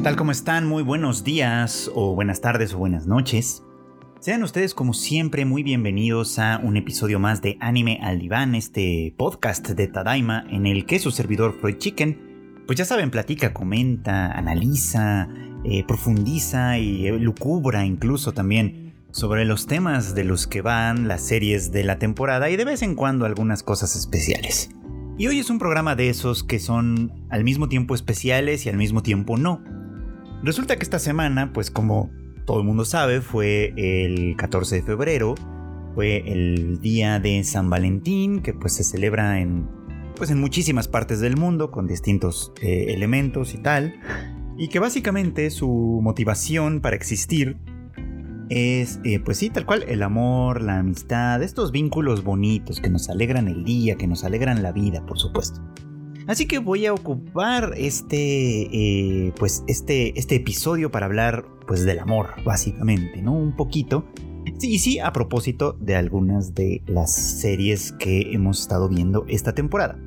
¿qué tal? ¿Cómo están? Muy buenos días o buenas tardes o buenas noches. Sean ustedes como siempre muy bienvenidos a un episodio más de Anime al Diván, este podcast de Tadaima en el que su servidor Freud Chicken, pues ya saben, platica, comenta, analiza, eh, profundiza y lucubra incluso también sobre los temas de los que van las series de la temporada y de vez en cuando algunas cosas especiales. Y hoy es un programa de esos que son al mismo tiempo especiales y al mismo tiempo no. Resulta que esta semana, pues como todo el mundo sabe, fue el 14 de febrero, fue el día de San Valentín, que pues se celebra en, pues en muchísimas partes del mundo con distintos eh, elementos y tal, y que básicamente su motivación para existir es, eh, pues sí, tal cual, el amor, la amistad, estos vínculos bonitos que nos alegran el día, que nos alegran la vida, por supuesto. Así que voy a ocupar este, eh, pues este, este episodio para hablar, pues del amor, básicamente, ¿no? Un poquito. Sí, y sí, a propósito de algunas de las series que hemos estado viendo esta temporada.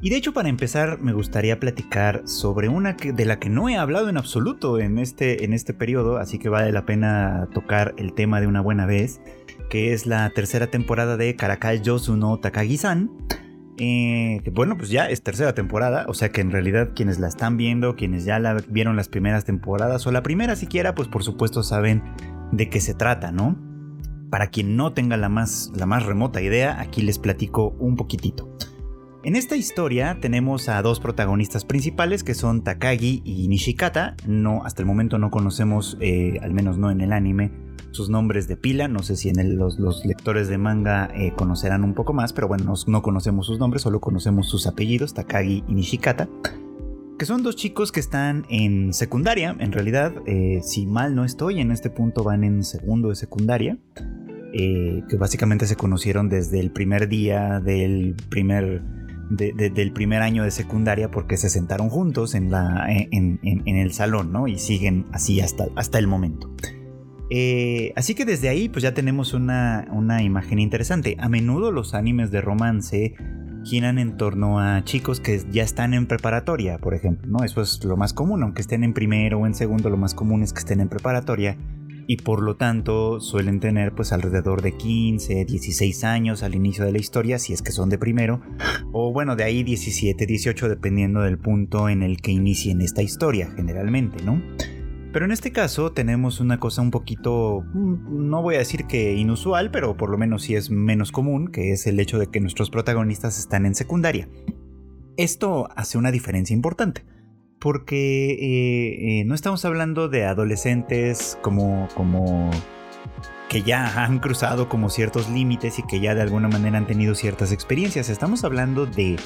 Y de hecho, para empezar, me gustaría platicar sobre una de la que no he hablado en absoluto en este, en este periodo, así que vale la pena tocar el tema de una buena vez, que es la tercera temporada de Karakai Yosu no Takagi-san. Eh, bueno, pues ya es tercera temporada, o sea que en realidad quienes la están viendo, quienes ya la vieron las primeras temporadas, o la primera siquiera, pues por supuesto saben de qué se trata, ¿no? Para quien no tenga la más, la más remota idea, aquí les platico un poquitito. En esta historia tenemos a dos protagonistas principales que son Takagi y Nishikata. No, hasta el momento no conocemos, eh, al menos no en el anime, sus nombres de pila. No sé si en los, lectores de manga eh, conocerán un poco más, pero bueno, no, conocemos sus nombres, solo conocemos sus apellidos, Takagi y Nishikata. Que son dos chicos que están en secundaria, en realidad, eh, si mal no estoy, en este punto van en segundo de secundaria. que básicamente se conocieron desde el primer día del primer del primer año de secundaria porque se sentaron juntos en, la, en, el salón, ¿no? Y siguen así hasta, hasta el momento. Eh, así que desde ahí pues ya tenemos una, una imagen interesante. A menudo los animes de romance giran en torno a chicos que ya están en preparatoria, por ejemplo, ¿no? Eso es lo más común, aunque estén en primero o en segundo, lo más común es que estén en preparatoria y por lo tanto suelen tener pues alrededor de 15, 16 años al inicio de la historia si es que son de primero o bueno de ahí 17, 18 dependiendo del punto en el que inicien esta historia generalmente, ¿no? Pero en este caso tenemos una cosa un poquito, mm, no voy a decir que inusual, pero por lo menos sí es menos común, que es el hecho de que nuestros protagonistas están en secundaria. Esto hace una diferencia importante porque eh, eh, no estamos hablando de adolescentes como, como que ya han cruzado como ciertos límites y que ya de alguna manera han tenido ciertas experiencias. Estamos hablando de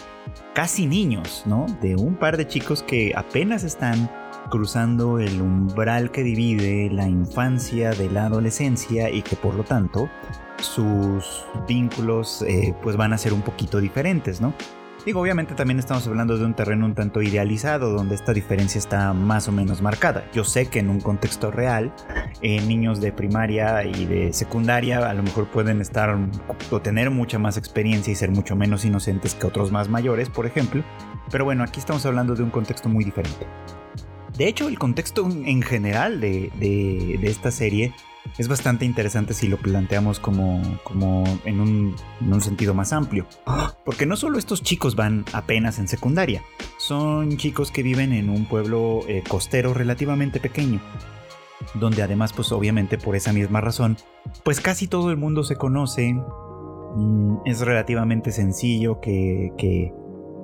casi niños, ¿no? De un par de chicos que apenas están cruzando el umbral que divide la infancia de la adolescencia y que por lo tanto sus vínculos eh, pues van a ser un poquito diferentes, ¿no? Digo, obviamente también estamos hablando de un terreno un tanto idealizado, donde esta diferencia está más o menos marcada. Yo sé que en un contexto real, eh, niños de primaria y de secundaria a lo mejor pueden estar o tener mucha más experiencia y ser mucho menos inocentes que otros más mayores, por ejemplo. Pero bueno, aquí estamos hablando de un contexto muy diferente. De hecho, el contexto en general de, de esta serie es bastante interesante si lo planteamos como, como en, un, sentido más amplio. Porque no solo estos chicos van apenas en secundaria, son chicos que viven en un pueblo eh, costero relativamente pequeño, donde además pues obviamente por esa misma razón, pues casi todo el mundo se conoce, mm, es relativamente sencillo que, que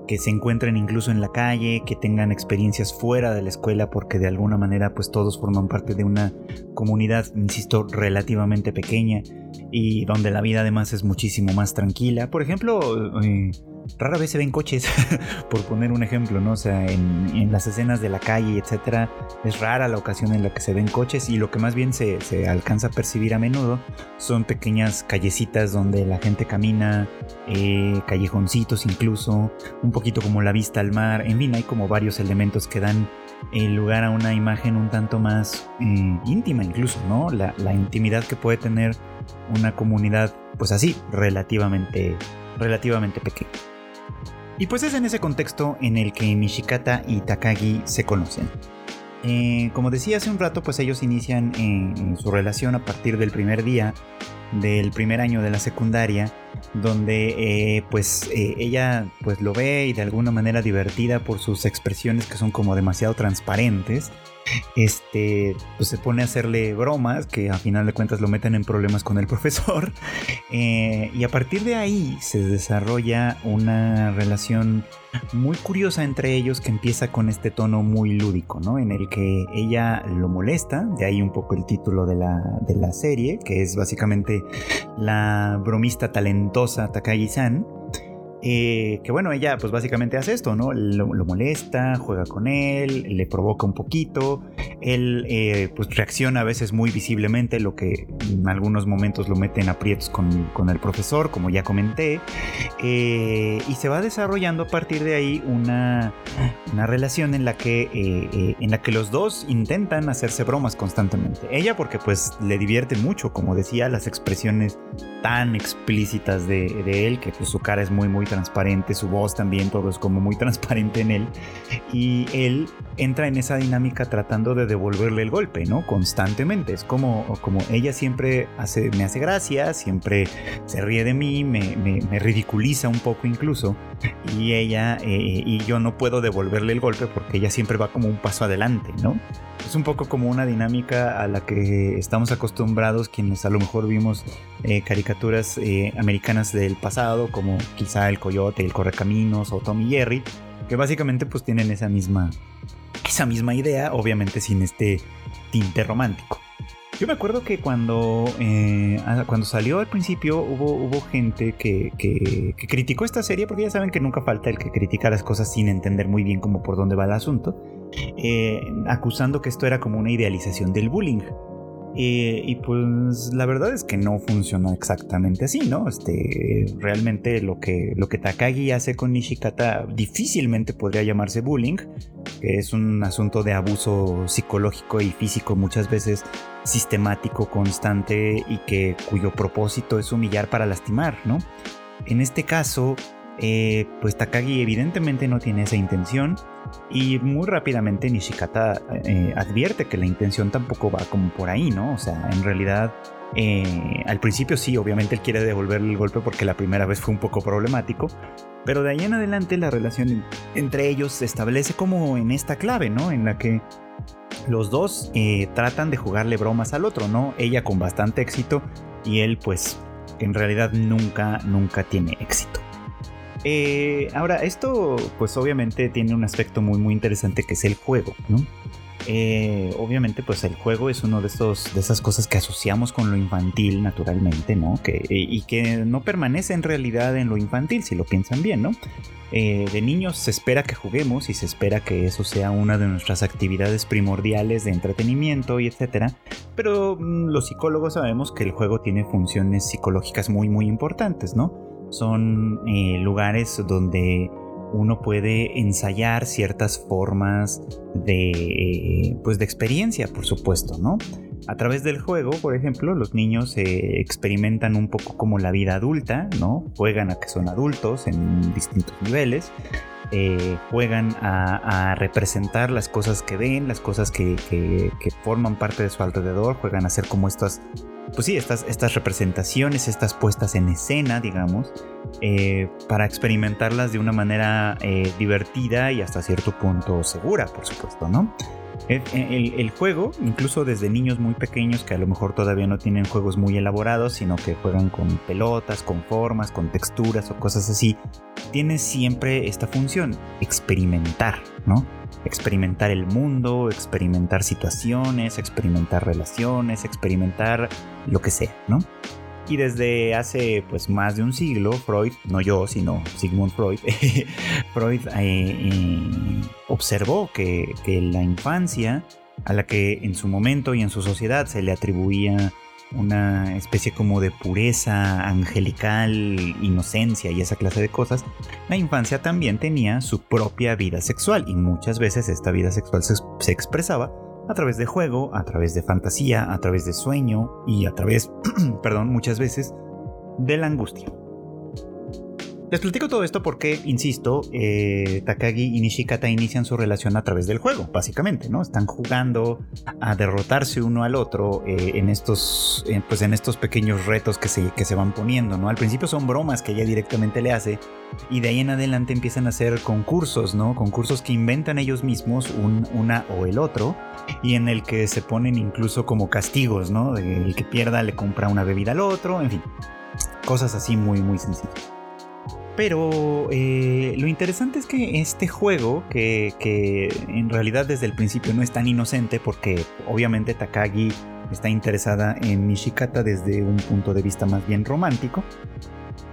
que se encuentren incluso en la calle, que tengan experiencias fuera de la escuela, porque de alguna manera pues todos forman parte de una comunidad, insisto, relativamente pequeña y donde la vida además es muchísimo más tranquila. Por ejemplo, eh, rara vez se ven coches, por poner un ejemplo, ¿no? O sea, en, las escenas de la calle, etcétera, es rara la ocasión en la que se ven coches y lo que más bien se, alcanza a percibir a menudo son pequeñas callecitas donde la gente camina, eh, callejoncitos incluso, un poquito como la vista al mar, en fin, hay como varios elementos que dan eh, lugar a una imagen un tanto más eh, íntima incluso, ¿no? La, la intimidad que puede tener una comunidad, pues así, relativamente, relativamente pequeña. Y pues es en ese contexto en el que Nishikata y Takagi se conocen. Eh, como decía hace un rato, pues ellos inician su relación a partir del primer día del primer año de la secundaria, donde eh, pues eh, ella pues lo ve y de alguna manera divertida por sus expresiones que son como demasiado transparentes este, pues se pone a hacerle bromas que a final de cuentas lo meten en problemas con el profesor. Eh, y a partir de ahí se desarrolla una relación muy curiosa entre ellos que empieza con este tono muy lúdico, ¿no? En el que ella lo molesta, de ahí un poco el título de la, de la serie, que es básicamente la bromista talentosa Takagi-san eh, que bueno, ella pues básicamente hace esto, ¿no? Lo, molesta, juega con él, le provoca un poquito, él eh, pues reacciona a veces muy visiblemente, lo que en algunos momentos lo mete en aprietos con, con el profesor, como ya comenté, eh, y se va desarrollando a partir de ahí una, una relación en la, que, en la que los dos intentan hacerse bromas constantemente. Ella porque pues le divierte mucho, como decía, las expresiones tan explícitas de, de él, que pues su cara es muy muy transparente, su voz también, todo es como muy transparente en él. Y él entra en esa dinámica tratando de devolverle el golpe, ¿no? Constantemente. Es como, como ella siempre hace, me hace gracia, siempre se ríe de mí, me, me, ridiculiza un poco incluso. Y ella, eh, y yo no puedo devolverle el golpe porque ella siempre va como un paso adelante, ¿no? Es un poco como una dinámica a la que estamos acostumbrados quienes a lo mejor vimos eh, caricaturas eh, americanas del pasado, como quizá el Coyote, el Correcaminos o Tommy Jerry, que básicamente pues tienen esa misma, esa misma idea, obviamente sin este tinte romántico. Yo me acuerdo que cuando, eh, cuando salió al principio hubo, hubo gente que, que, criticó esta serie, porque ya saben que nunca falta el que critica las cosas sin entender muy bien cómo por dónde va el asunto, eh, acusando que esto era como una idealización del bullying. Eh, y pues la verdad es que no funciona exactamente así, ¿no? Este, realmente lo que, lo que Takagi hace con Nishikata difícilmente podría llamarse bullying, que es un asunto de abuso psicológico y físico muchas veces sistemático, constante y que cuyo propósito es humillar para lastimar, ¿no? En este caso, eh, pues Takagi evidentemente no tiene esa intención y muy rápidamente Nishikata eh, advierte que la intención tampoco va como por ahí, ¿no? O sea, en realidad eh, al principio sí, obviamente él quiere devolverle el golpe porque la primera vez fue un poco problemático, pero de ahí en adelante la relación entre ellos se establece como en esta clave, ¿no? En la que los dos tratan de jugarle bromas al otro, ¿no? Ella con bastante éxito y él pues en realidad nunca, nunca tiene éxito. Eh, ahora, esto pues obviamente tiene un aspecto muy muy interesante que es el juego, ¿no? Eh, obviamente pues el juego es uno de estos de esas cosas que asociamos con lo infantil naturalmente, ¿no? Y que no permanece en realidad en lo infantil si lo piensan bien, ¿no? Eh, de niños se espera que juguemos y se espera que eso sea una de nuestras actividades primordiales de entretenimiento y etcétera. Pero mm, los psicólogos sabemos que el juego tiene funciones psicológicas muy muy importantes, ¿no? Son eh, lugares donde uno puede ensayar ciertas formas de, pues de experiencia, por supuesto, ¿no? A través del juego, por ejemplo, los niños eh, experimentan un poco como la vida adulta, ¿no? Juegan a que son adultos en distintos niveles, eh, juegan a, representar las cosas que ven, las cosas que, que, forman parte de su alrededor, juegan a ser como estas pues sí, estas, estas representaciones, estas puestas en escena, digamos, eh, para experimentarlas de una manera eh, divertida y hasta cierto punto segura, por supuesto, ¿no? El, juego, incluso desde niños muy pequeños que a lo mejor todavía no tienen juegos muy elaborados, sino que juegan con pelotas, con formas, con texturas o cosas así, tiene siempre esta función, experimentar, ¿no? experimentar el mundo, experimentar situaciones, experimentar relaciones, experimentar lo que sea, ¿no? Y desde hace pues más de un siglo, Freud, no yo, sino Sigmund Freud, Freud eh, eh, observó que, que la infancia, a la que en su momento y en su sociedad se le atribuía una especie como de pureza angelical, inocencia y esa clase de cosas, la infancia también tenía su propia vida sexual y muchas veces esta vida sexual se, expresaba a través de juego, a través de fantasía, a través de sueño y a través, perdón, muchas veces de la angustia. Les platico todo esto porque, insisto, eh, Takagi y Nishikata inician su relación a través del juego, básicamente, ¿no? Están jugando a derrotarse uno al otro eh, en, estos, eh, pues en estos pequeños retos que se, que se van poniendo, ¿no? Al principio son bromas que ella directamente le hace y de ahí en adelante empiezan a hacer concursos, ¿no? Concursos que inventan ellos mismos, un, una o el otro, y en el que se ponen incluso como castigos, ¿no? El que pierda le compra una bebida al otro, en fin, cosas así muy, muy sencillas. Pero eh, lo interesante es que este juego, que, en realidad desde el principio no es tan inocente, porque obviamente Takagi está interesada en Nishikata desde un punto de vista más bien romántico,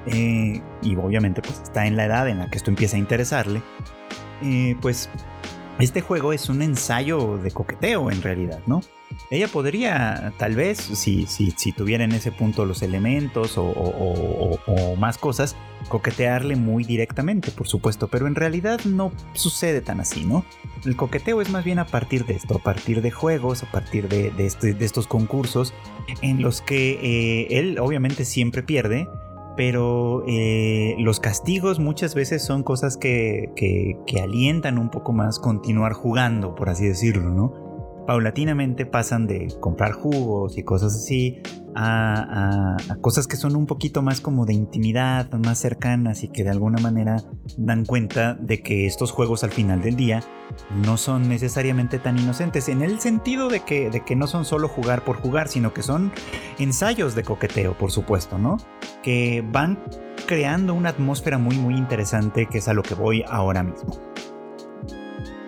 eh, y obviamente pues está en la edad en la que esto empieza a interesarle, eh, pues este juego es un ensayo de coqueteo en realidad, ¿no? Ella podría, tal vez, si, si, si tuviera en ese punto los elementos o, más cosas, coquetearle muy directamente, por supuesto, pero en realidad no sucede tan así, ¿no? El coqueteo es más bien a partir de esto, a partir de juegos, a partir de, este, estos concursos en los que eh, él obviamente siempre pierde, pero eh, los castigos muchas veces son cosas que, que, alientan un poco más continuar jugando, por así decirlo, ¿no? Paulatinamente pasan de comprar jugos y cosas así a, cosas que son un poquito más como de intimidad, más cercanas y que de alguna manera dan cuenta de que estos juegos al final del día no son necesariamente tan inocentes en el sentido de que, de que no son solo jugar por jugar, sino que son ensayos de coqueteo, por supuesto, ¿no? Que van creando una atmósfera muy muy interesante que es a lo que voy ahora mismo.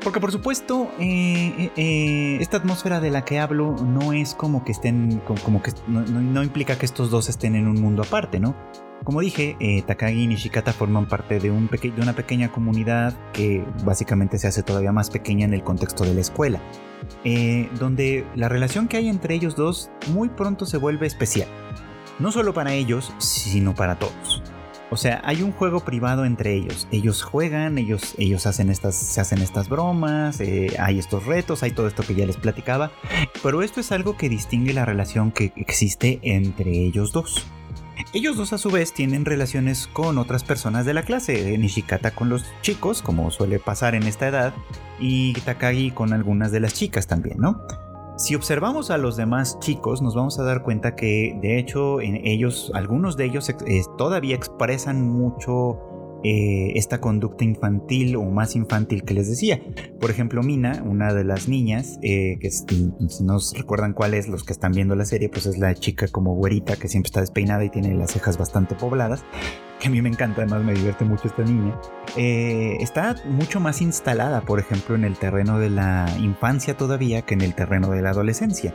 Porque por supuesto, eh, eh, eh, esta atmósfera de la que hablo no es como que estén, como, que no, implica que estos dos estén en un mundo aparte, ¿no? Como dije, Takagi y Nishikata forman parte de, un de una pequeña comunidad que básicamente se hace todavía más pequeña en el contexto de la escuela, donde la relación que hay entre ellos dos muy pronto se vuelve especial, no solo para ellos, sino para todos. O sea, hay un juego privado entre ellos. Ellos juegan, ellos, ellos hacen estas, se hacen estas bromas, eh, hay estos retos, hay todo esto que ya les platicaba. Pero esto es algo que distingue la relación que existe entre ellos dos. Ellos dos a su vez tienen relaciones con otras personas de la clase, Nishikata con los chicos, como suele pasar en esta edad, y Takagi con algunas de las chicas también, ¿no? Si observamos a los demás chicos, nos vamos a dar cuenta que de hecho ellos, algunos de ellos eh, todavía expresan mucho eh, esta conducta infantil o más infantil que les decía. Por ejemplo, Mina, una de las niñas, eh, que si nos recuerdan cuál es, los que están viendo la serie, pues es la chica como güerita que siempre está despeinada y tiene las cejas bastante pobladas que a mí me encanta, además me divierte mucho esta niña, eh, está mucho más instalada, por ejemplo, en el terreno de la infancia todavía que en el terreno de la adolescencia.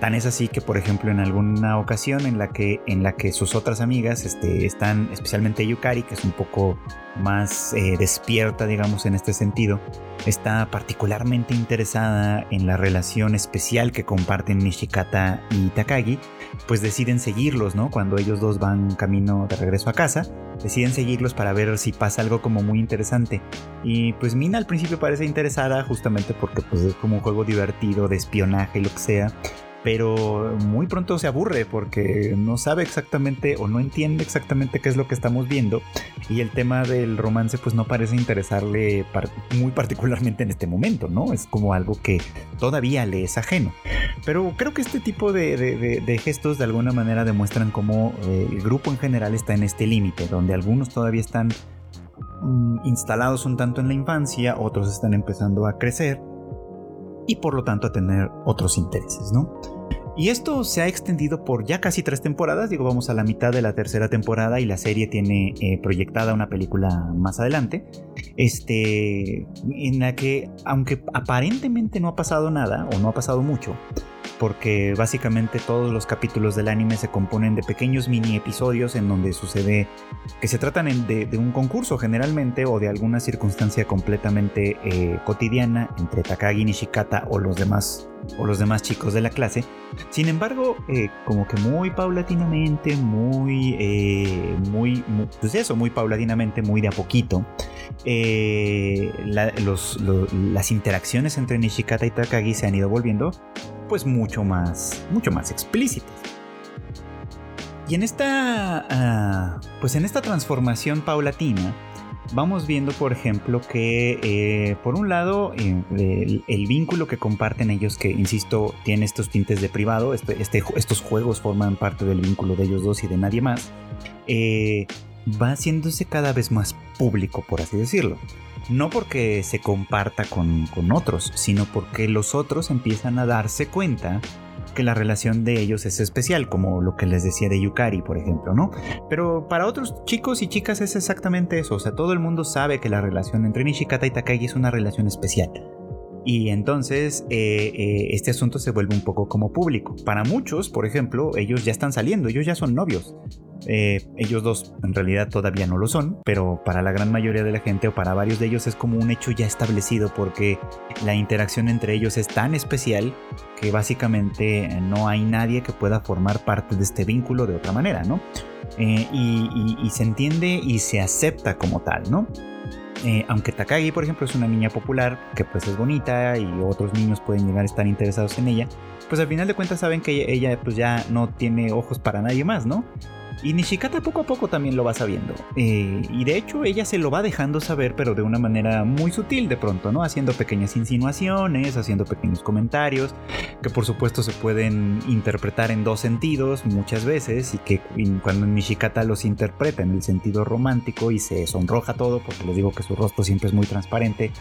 Tan es así que, por ejemplo, en alguna ocasión en la que, en la que sus otras amigas este, están, especialmente Yukari, que es un poco más eh, despierta, digamos, en este sentido, está particularmente interesada en la relación especial que comparten Nishikata y Takagi, pues deciden seguirlos, ¿no? Cuando ellos dos van camino de regreso a casa, deciden seguirlos para ver si pasa algo como muy interesante. Y pues Mina al principio parece interesada justamente porque pues es como un juego divertido de espionaje y lo que sea pero muy pronto se aburre porque no sabe exactamente o no entiende exactamente qué es lo que estamos viendo y el tema del romance pues no parece interesarle muy particularmente en este momento, ¿no? Es como algo que todavía le es ajeno. Pero creo que este tipo de, gestos de alguna manera demuestran cómo eh, el grupo en general está en este límite, donde algunos todavía están mm, instalados un tanto en la infancia, otros están empezando a crecer y por lo tanto a tener otros intereses, ¿no? Y esto se ha extendido por ya casi tres temporadas, digo, vamos a la mitad de la tercera temporada y la serie tiene eh, proyectada una película más adelante, este, en la que, aunque aparentemente no ha pasado nada o no ha pasado mucho, porque básicamente todos los capítulos del anime se componen de pequeños mini episodios en donde sucede que se tratan de, un concurso generalmente o de alguna circunstancia completamente eh, cotidiana entre Takagi, Nishikata o los demás o los demás chicos de la clase. Sin embargo, eh, como que muy paulatinamente, muy, eh, muy, pues eso, muy paulatinamente, muy de a poquito, las interacciones entre Nishikata y Takagi se han ido volviendo pues mucho más, mucho más explícitas. Y en esta, ah, pues en esta transformación paulatina, vamos viendo, por ejemplo, que eh, por un lado el, vínculo que comparten ellos, que insisto, tiene estos tintes de privado, este, este, estos juegos forman parte del vínculo de ellos dos y de nadie más, eh, va haciéndose cada vez más público, por así decirlo. No porque se comparta con, con otros, sino porque los otros empiezan a darse cuenta que la relación de ellos es especial, como lo que les decía de Yukari, por ejemplo, ¿no? Pero para otros chicos y chicas es exactamente eso, o sea, todo el mundo sabe que la relación entre Nishikata y Takagi es una relación especial. Y entonces eh, eh, este asunto se vuelve un poco como público. Para muchos, por ejemplo, ellos ya están saliendo, ellos ya son novios. Eh, ellos dos en realidad todavía no lo son, pero para la gran mayoría de la gente o para varios de ellos es como un hecho ya establecido porque la interacción entre ellos es tan especial que básicamente no hay nadie que pueda formar parte de este vínculo de otra manera, ¿no? y, se entiende y se acepta como tal, ¿no? Eh, aunque Takagi, por ejemplo, es una niña popular que pues es bonita y otros niños pueden llegar a estar interesados en ella, pues al final de cuentas saben que ella pues ya no tiene ojos para nadie más, ¿no? Y Nishikata poco a poco también lo va sabiendo. Eh, y de hecho ella se lo va dejando saber, pero de una manera muy sutil de pronto, ¿no? Haciendo pequeñas insinuaciones, haciendo pequeños comentarios, que por supuesto se pueden interpretar en dos sentidos muchas veces, y que cuando Nishikata los interpreta en el sentido romántico y se sonroja todo, porque les digo que su rostro siempre es muy transparente,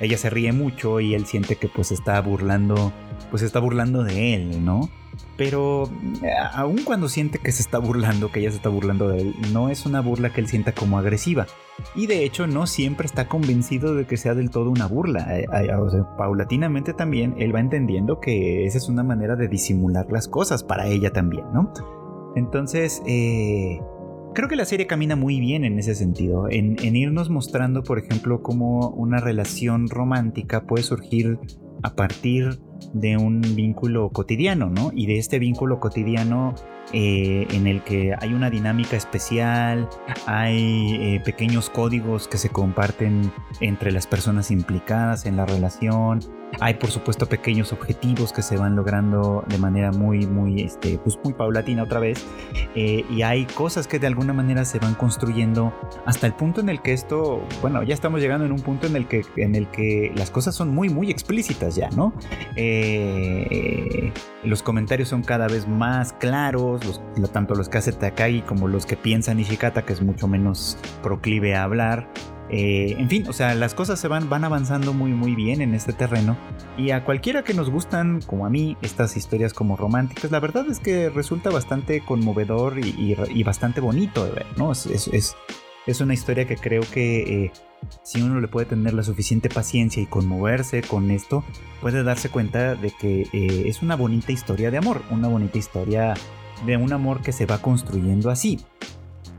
ella se ríe mucho y él siente que pues está burlando, pues está burlando de él, ¿no? pero eh, aun cuando siente que se está burlando, que ella se está burlando de él, no es una burla que él sienta como agresiva. Y de hecho no siempre está convencido de que sea del todo una burla. Eh, eh, paulatinamente también él va entendiendo que esa es una manera de disimular las cosas para ella también, ¿no? Entonces, creo que la serie camina muy bien en ese sentido, en, en irnos mostrando, por ejemplo, cómo una relación romántica puede surgir a partir de un vínculo cotidiano, ¿no? Y de este vínculo cotidiano eh, en el que hay una dinámica especial, hay eh, pequeños códigos que se comparten entre las personas implicadas en la relación, hay por supuesto pequeños objetivos que se van logrando de manera muy, muy, este, pues muy paulatina otra vez, eh, y hay cosas que de alguna manera se van construyendo hasta el punto en el que esto, bueno, ya estamos llegando en un punto en el que, en el que las cosas son muy, muy explícitas ya, ¿no? los comentarios son cada vez más claros, tanto los que hace Takagi como los que piensa Nishikata, que es mucho menos proclive a hablar. Eh, en fin, o sea, las cosas se van, van avanzando muy muy bien en este terreno y a cualquiera que nos gustan, como a mí, estas historias como románticas, la verdad es que resulta bastante conmovedor y, bastante bonito de ver, ¿no? Es, es, una historia que creo que eh, si uno le puede tener la suficiente paciencia y conmoverse con esto, puede darse cuenta de que eh, es una bonita historia de amor, una bonita historia de un amor que se va construyendo así,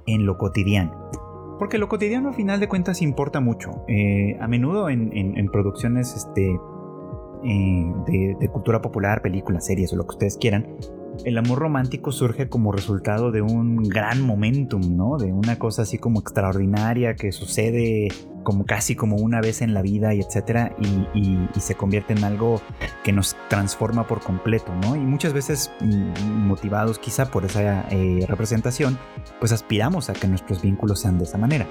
en lo cotidiano. Porque lo cotidiano al final de cuentas importa mucho. Eh, a menudo en, producciones este, eh, de, cultura popular, películas, series o lo que ustedes quieran, el amor romántico surge como resultado de un gran momentum, ¿no? De una cosa así como extraordinaria que sucede como casi como una vez en la vida y etcétera y, se convierte en algo que nos transforma por completo, ¿no? Y muchas veces mm, motivados quizá por esa eh, representación, pues aspiramos a que nuestros vínculos sean de esa manera.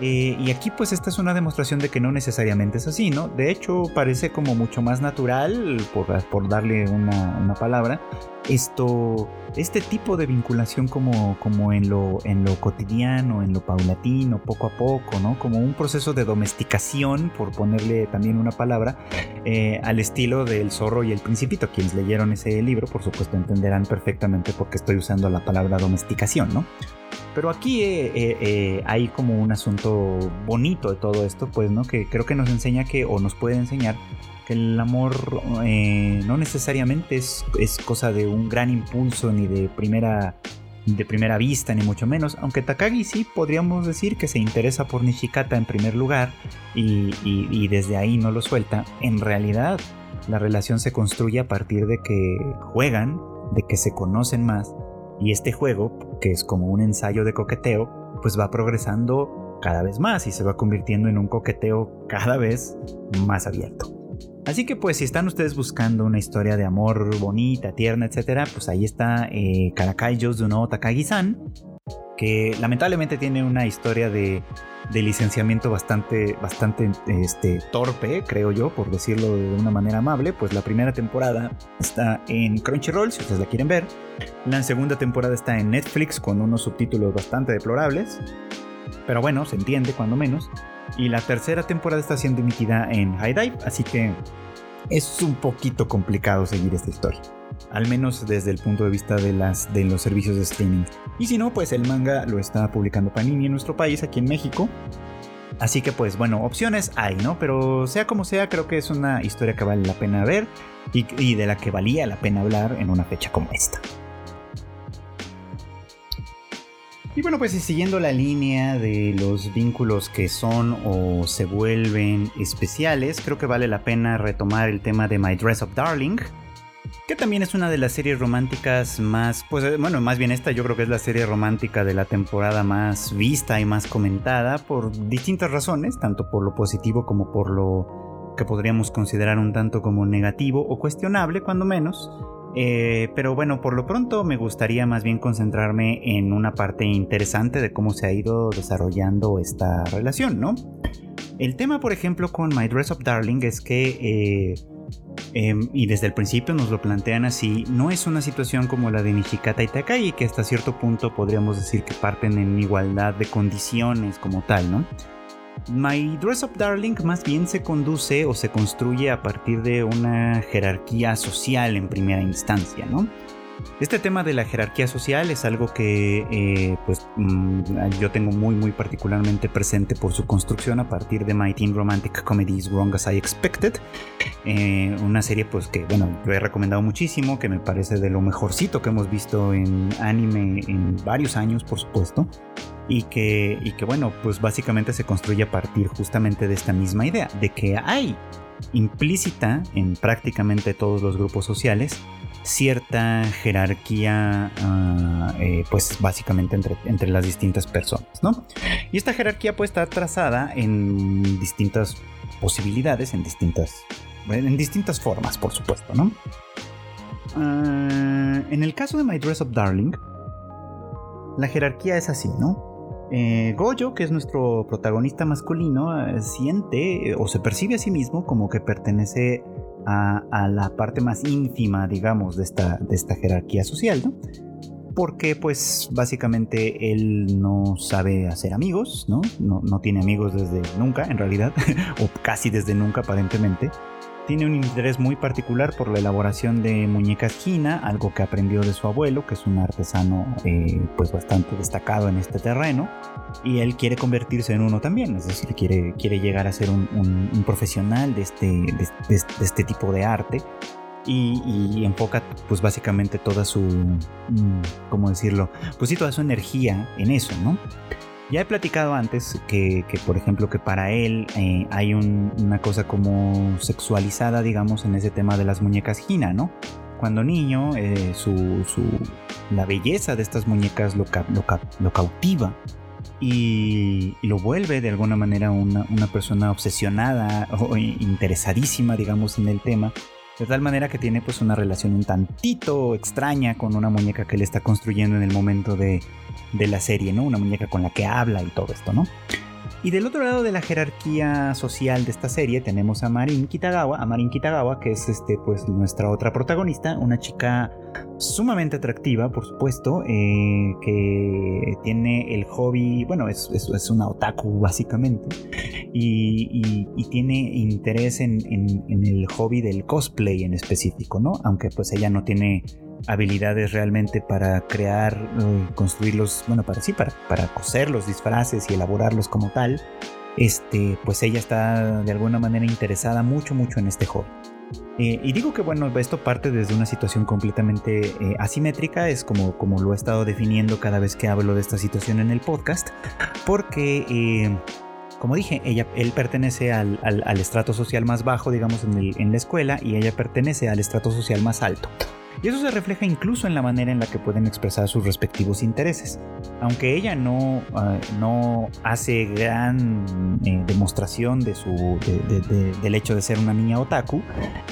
Eh, y aquí pues esta es una demostración de que no necesariamente es así, ¿no? De hecho parece como mucho más natural, por, por darle una, una, palabra, esto, este tipo de vinculación como, como en, lo, en lo cotidiano, en lo paulatino, poco a poco, ¿no? Como un proceso de domesticación, por ponerle también una palabra, eh, al estilo del zorro y el principito. Quienes leyeron ese libro, por supuesto, entenderán perfectamente por qué estoy usando la palabra domesticación, ¿no? Pero aquí eh, eh, eh, hay como un asunto bonito de todo esto, pues, ¿no? Que creo que nos enseña que, o nos puede enseñar, que el amor no necesariamente es, cosa de un gran impulso ni de primera, de primera vista, ni mucho menos. Aunque Takagi sí podríamos decir que se interesa por Nishikata en primer lugar y desde ahí no lo suelta. En realidad, la relación se construye a partir de que juegan, de que se conocen más y este juego, que es como un ensayo de coqueteo, pues va progresando cada vez más y se va convirtiendo en un coqueteo cada vez más abierto. Así que pues si están ustedes buscando una historia de amor bonita, tierna, etcétera, pues ahí está eh, Karakai no Takagi-san, que lamentablemente tiene una historia de, licenciamiento bastante, bastante este, torpe, creo yo, por decirlo de una manera amable. Pues la primera temporada está en Crunchyroll, si ustedes la quieren ver. La segunda temporada está en Netflix con unos subtítulos bastante deplorables. Pero bueno, se entiende cuando menos. Y la tercera temporada está siendo emitida en High Dive, así que es un poquito complicado seguir esta historia. Al menos desde el punto de vista de, las, de los servicios de streaming. Y si no, pues el manga lo está publicando Panini en nuestro país, aquí en México. Así que pues bueno, opciones hay, ¿no? Pero sea como sea, creo que es una historia que vale la pena ver y de la que valía la pena hablar en una fecha como esta. Y bueno, pues siguiendo la línea de los vínculos que son o se vuelven especiales, creo que vale la pena retomar el tema de My Dress Up Darling, que también es una de las series románticas más, pues eh, bueno, más bien esta yo creo que es la serie romántica de la temporada más vista y más comentada por distintas razones, tanto por lo positivo como por lo que podríamos considerar un tanto como negativo o cuestionable, cuando menos. Eh, pero bueno, por lo pronto me gustaría más bien concentrarme en una parte interesante de cómo se ha ido desarrollando esta relación, ¿no? El tema, por ejemplo, con My Dress Up Darling es que, eh, em, y desde el principio nos lo plantean así, no es una situación como la de Nishikata y Takai, que hasta cierto punto podríamos decir que parten en igualdad de condiciones como tal, ¿no? My Dress Up Darling más bien se conduce o se construye a partir de una jerarquía social en primera instancia, ¿no? Este tema de la jerarquía social es algo que eh, pues mm, yo tengo muy muy particularmente presente por su construcción a partir de My Teen Romantic Comedies Wrong As I Expected, eh, una serie pues que bueno yo he recomendado muchísimo, que me parece de lo mejorcito que hemos visto en anime en varios años por supuesto, y que, y que bueno, pues básicamente se construye a partir justamente de esta misma idea, de que hay implícita en prácticamente todos los grupos sociales cierta jerarquía, ah, eh, pues básicamente entre, entre, las distintas personas, ¿no? Y esta jerarquía pues está trazada en distintas posibilidades, en distintas, en distintas formas, por supuesto, ¿no? Ah, en el caso de My Dress Up Darling, la jerarquía es así, ¿no? Eh, Goyo, que es nuestro protagonista masculino, eh, siente eh, o se percibe a sí mismo como que pertenece a, la parte más ínfima, digamos, de esta, de esta jerarquía social, ¿no? Porque pues básicamente él no sabe hacer amigos, ¿no? No, no tiene amigos desde nunca, en realidad, o casi desde nunca aparentemente tiene un interés muy particular por la elaboración de muñecas China, algo que aprendió de su abuelo, que es un artesano eh, pues bastante destacado en este terreno, y él quiere convertirse en uno también, es decir, quiere, quiere llegar a ser un, profesional de este, de, este tipo de arte. Y, enfoca pues básicamente toda su, mm, ¿cómo decirlo? Pues toda su energía en eso, ¿no? Ya he platicado antes que, por ejemplo, que para él eh, hay una cosa como sexualizada, digamos, en ese tema de las muñecas Gina, ¿no? Cuando niño, eh, su, la belleza de estas muñecas lo, cautiva y, lo vuelve de alguna manera una, una persona obsesionada o interesadísima, digamos, en el tema de tal manera que tiene pues una relación un tantito extraña con una muñeca que le está construyendo en el momento de, de la serie, ¿no? Una muñeca con la que habla y todo esto, ¿no? Y del otro lado de la jerarquía social de esta serie tenemos a Marin Kitagawa, a Marin Kitagawa, que es este, pues, nuestra otra protagonista, una chica sumamente atractiva, por supuesto, eh, que tiene el hobby, bueno, es, es, una otaku básicamente, y, tiene interés en, en, el hobby del cosplay en específico, ¿no? Aunque pues ella no tiene habilidades realmente para crear, eh, construirlos, bueno, para sí, para, para coser los disfraces y elaborarlos como tal, este, pues ella está de alguna manera interesada mucho, mucho en este hobby. Eh, y digo que bueno, esto parte desde una situación completamente eh, asimétrica, es como, como lo he estado definiendo cada vez que hablo de esta situación en el podcast, porque, como dije, ella, él pertenece al, al, estrato social más bajo, digamos, en, el, en la escuela, y ella pertenece al estrato social más alto. Y eso se refleja incluso en la manera en la que pueden expresar sus respectivos intereses. Aunque ella no, ah, no hace gran eh, demostración de su, del hecho de ser una niña otaku,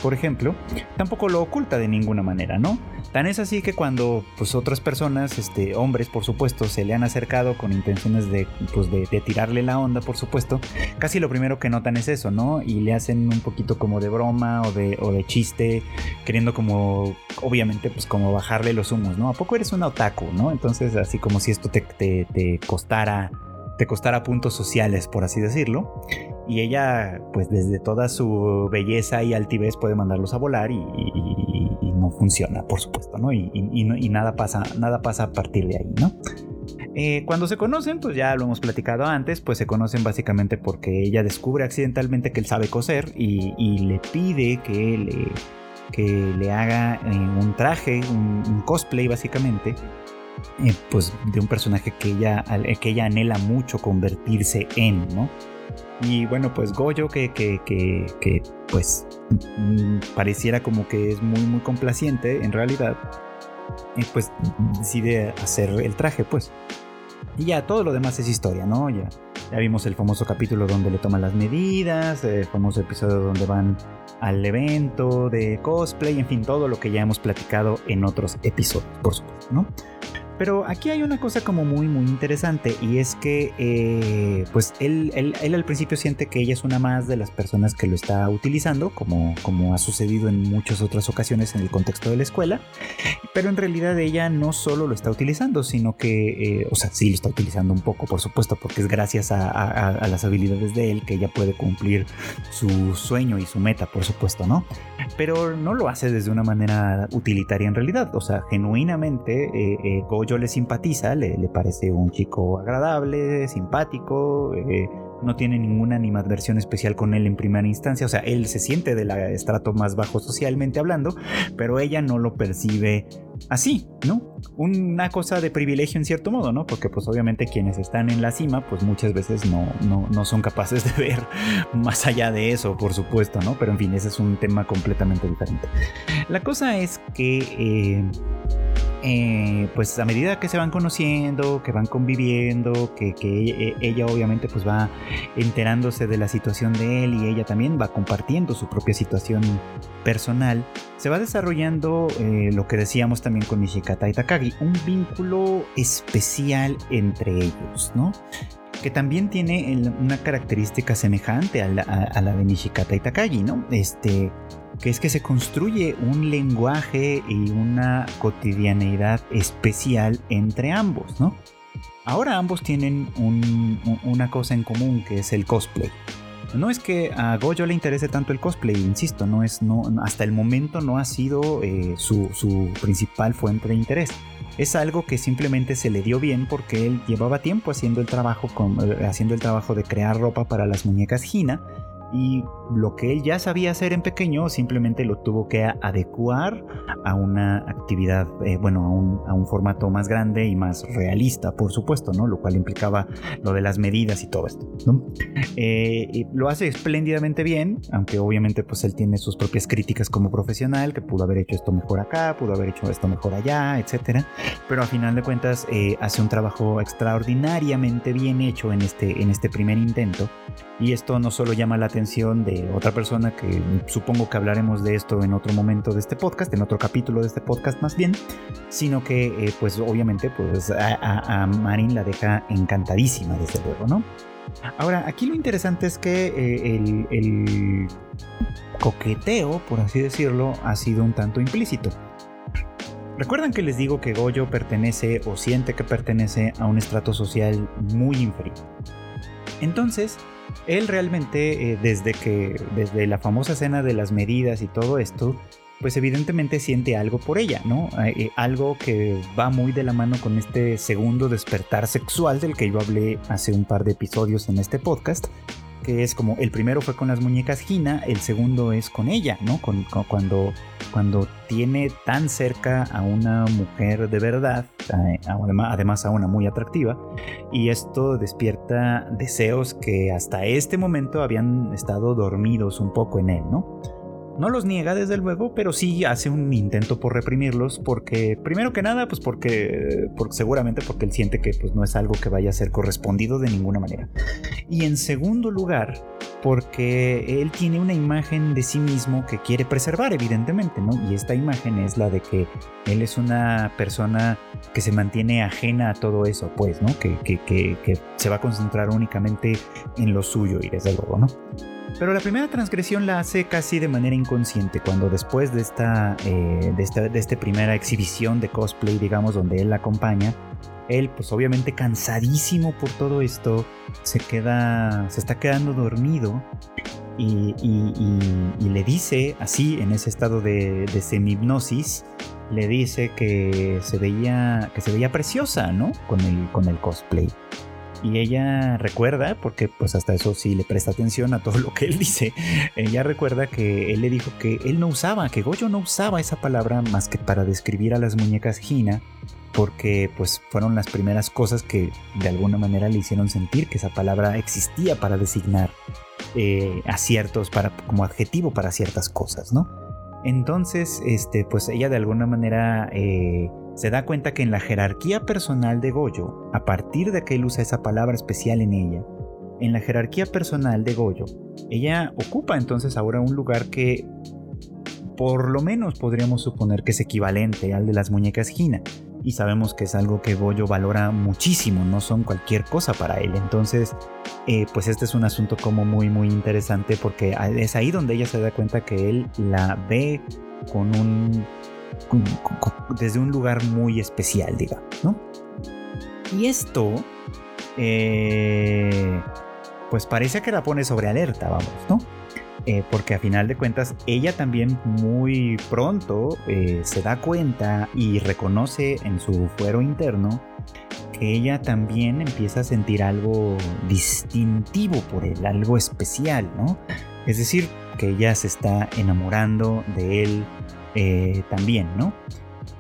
por ejemplo, tampoco lo oculta de ninguna manera, ¿no? Tan es así que cuando pues, otras personas, este, hombres por supuesto, se le han acercado con intenciones de, pues, de, tirarle la onda, por supuesto, casi lo primero que notan es eso, ¿no? Y le hacen un poquito como de broma o de, o de chiste, queriendo como, obviamente, pues como bajarle los humos, ¿no? ¿A poco eres una otaku, ¿no? Entonces, así como si esto te, te costara te costara puntos sociales, por así decirlo. Y ella, pues desde toda su belleza y altivez puede mandarlos a volar y, no funciona, por supuesto, ¿no? Y, nada, pasa, nada pasa a partir de ahí, ¿no? Eh, cuando se conocen, pues ya lo hemos platicado antes, pues se conocen básicamente porque ella descubre accidentalmente que él sabe coser y, le pide que le, que le haga eh, un traje, un cosplay básicamente, pues de un personaje que ella, que ella anhela mucho convertirse en, ¿no? Y bueno, pues Goyo, que, que, que, pues mm, pareciera como que es muy, muy complaciente en realidad, pues decide hacer el traje, pues. Y ya todo lo demás es historia, ¿no? Ya, ya vimos el famoso capítulo donde le toman las medidas, el famoso episodio donde van al evento de cosplay, en fin, todo lo que ya hemos platicado en otros episodios, por supuesto, ¿no? Pero aquí hay una cosa como muy muy interesante y es que eh, pues él, él, al principio siente que ella es una más de las personas que lo está utilizando como, como ha sucedido en muchas otras ocasiones en el contexto de la escuela pero en realidad ella no solo lo está utilizando sino que eh, o sea sí lo está utilizando un poco por supuesto porque es gracias a, a las habilidades de él que ella puede cumplir su sueño y su meta por supuesto no pero no lo hace desde una manera utilitaria en realidad o sea genuinamente eh, eh yo le simpatiza, le, parece un chico agradable, simpático, eh, no tiene ninguna animadversión especial con él en primera instancia, o sea, él se siente del estrato más bajo socialmente hablando, pero ella no lo percibe así, ¿no? Una cosa de privilegio en cierto modo, ¿no? Porque pues obviamente quienes están en la cima, pues muchas veces no, no, son capaces de ver más allá de eso, por supuesto, ¿no? Pero en fin, ese es un tema completamente diferente. La cosa es que... Eh, eh, pues a medida que se van conociendo, que van conviviendo, que, e, ella obviamente pues va enterándose de la situación de él y ella también va compartiendo su propia situación personal, se va desarrollando eh, lo que decíamos también con Nishikata y Takagi, un vínculo especial entre ellos, ¿no? que también tiene una característica semejante a la, a la de Nishikata y Takagi, ¿no? Este, que es que se construye un lenguaje y una cotidianeidad especial entre ambos, ¿no? Ahora ambos tienen una cosa en común que es el cosplay. No es que a Goyo le interese tanto el cosplay, insisto, no es, no, hasta el momento no ha sido eh, su, su, principal fuente de interés. Es algo que simplemente se le dio bien porque él llevaba tiempo haciendo el trabajo, con, eh, haciendo el trabajo de crear ropa para las muñecas Hina y lo que él ya sabía hacer en pequeño simplemente lo tuvo que adecuar a una actividad, eh, bueno, a un, a un, formato más grande y más realista, por supuesto, ¿no? Lo cual implicaba lo de las medidas y todo esto, ¿no? Eh, lo hace espléndidamente bien, aunque obviamente pues él tiene sus propias críticas como profesional, que pudo haber hecho esto mejor acá, pudo haber hecho esto mejor allá, etcétera, pero a final de cuentas eh, hace un trabajo extraordinariamente bien hecho en este, en este primer intento y esto no solo llama la atención de otra persona que supongo que hablaremos de esto en otro momento de este podcast, en otro capítulo de este podcast más bien, sino que eh, pues obviamente pues a, Marin la deja encantadísima desde luego, ¿no? Ahora, aquí lo interesante es que eh, el, el coqueteo, por así decirlo, ha sido un tanto implícito. Recuerdan que les digo que Goyo pertenece o siente que pertenece a un estrato social muy inferior. Entonces, él realmente, eh, desde que, desde la famosa escena de las medidas y todo esto, pues evidentemente siente algo por ella, ¿no? Eh, eh, algo que va muy de la mano con este segundo despertar sexual del que yo hablé hace un par de episodios en este podcast, que es como el primero fue con las muñecas Gina, el segundo es con ella, ¿no? Con, cuando, cuando tiene tan cerca a una mujer de verdad, además a una muy atractiva, y esto despierta deseos que hasta este momento habían estado dormidos un poco en él, ¿no? No los niega desde luego, pero sí hace un intento por reprimirlos porque, primero que nada, pues porque, seguramente porque él siente que pues, no es algo que vaya a ser correspondido de ninguna manera. Y en segundo lugar, porque él tiene una imagen de sí mismo que quiere preservar, evidentemente, ¿no? Y esta imagen es la de que él es una persona que se mantiene ajena a todo eso, pues, ¿no? Que, que se va a concentrar únicamente en lo suyo y desde luego, ¿no? Pero la primera transgresión la hace casi de manera inconsciente, cuando después de esta, eh, de esta, de esta primera exhibición de cosplay, digamos, donde él la acompaña, él, pues obviamente cansadísimo por todo esto, se queda, se está quedando dormido y, le dice, así, en ese estado de, de le dice que se veía, que se veía preciosa, ¿no? Con el, con el cosplay. Y ella recuerda, porque pues hasta eso sí le presta atención a todo lo que él dice, ella recuerda que él le dijo que él no usaba, que Goyo no usaba esa palabra más que para describir a las muñecas Hina, porque pues fueron las primeras cosas que de alguna manera le hicieron sentir que esa palabra existía para designar eh, a ciertos, para, como adjetivo para ciertas cosas, ¿no? Entonces, este, pues ella de alguna manera eh, se da cuenta que en la jerarquía personal de Goyo, a partir de que él usa esa palabra especial en ella, en la jerarquía personal de Goyo, ella ocupa entonces ahora un lugar que por lo menos podríamos suponer que es equivalente al de las muñecas Gina y sabemos que es algo que Goyo valora muchísimo, no son cualquier cosa para él. Entonces, eh, pues este es un asunto como muy, muy interesante porque es ahí donde ella se da cuenta que él la ve con un... desde un lugar muy especial, digamos, ¿no? Y esto, eh, pues parece que la pone sobre alerta, vamos, ¿no? Eh, porque a final de cuentas ella también muy pronto eh, se da cuenta y reconoce en su fuero interno que ella también empieza a sentir algo distintivo por él, algo especial, ¿no? Es decir, que ella se está enamorando de él eh, también, ¿no?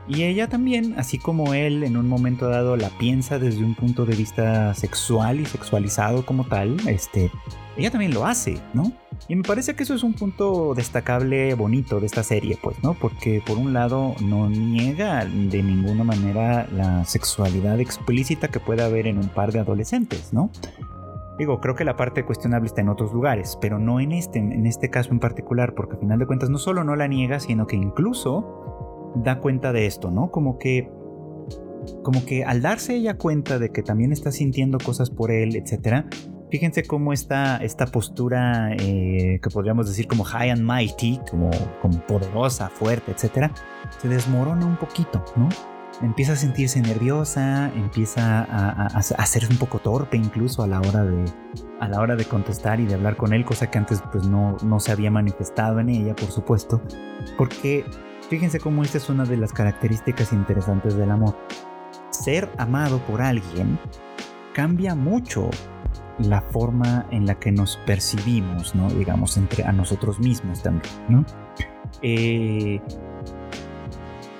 Y ella también, así como él en un momento dado la piensa desde un punto de vista sexual y sexualizado como tal, este, ella también lo hace, ¿no? Y me parece que eso es un punto destacable, bonito de esta serie, pues, ¿no? Porque por un lado no niega de ninguna manera la sexualidad explícita que puede haber en un par de adolescentes, ¿no? Digo, creo que la parte cuestionable está en otros lugares, pero no en este, en este caso en particular, porque al final de cuentas no solo no la niega, sino que incluso da cuenta de esto, ¿no? Como que como que al darse ella cuenta de que también está sintiendo cosas por él, etcétera, fíjense cómo esta, esta postura eh, que podríamos decir como high and mighty, como, como poderosa, fuerte, etcétera, se desmorona un poquito, ¿no? Empieza a sentirse nerviosa, empieza a, a, ser un poco torpe incluso a la hora de, a la hora de contestar y de hablar con él, cosa que antes pues no, no se había manifestado en ella, por supuesto, porque fíjense cómo esta es una de las características interesantes del amor. Ser amado por alguien cambia mucho la forma en la que nos percibimos, ¿no? Digamos, entre a nosotros mismos también, ¿no? Eh,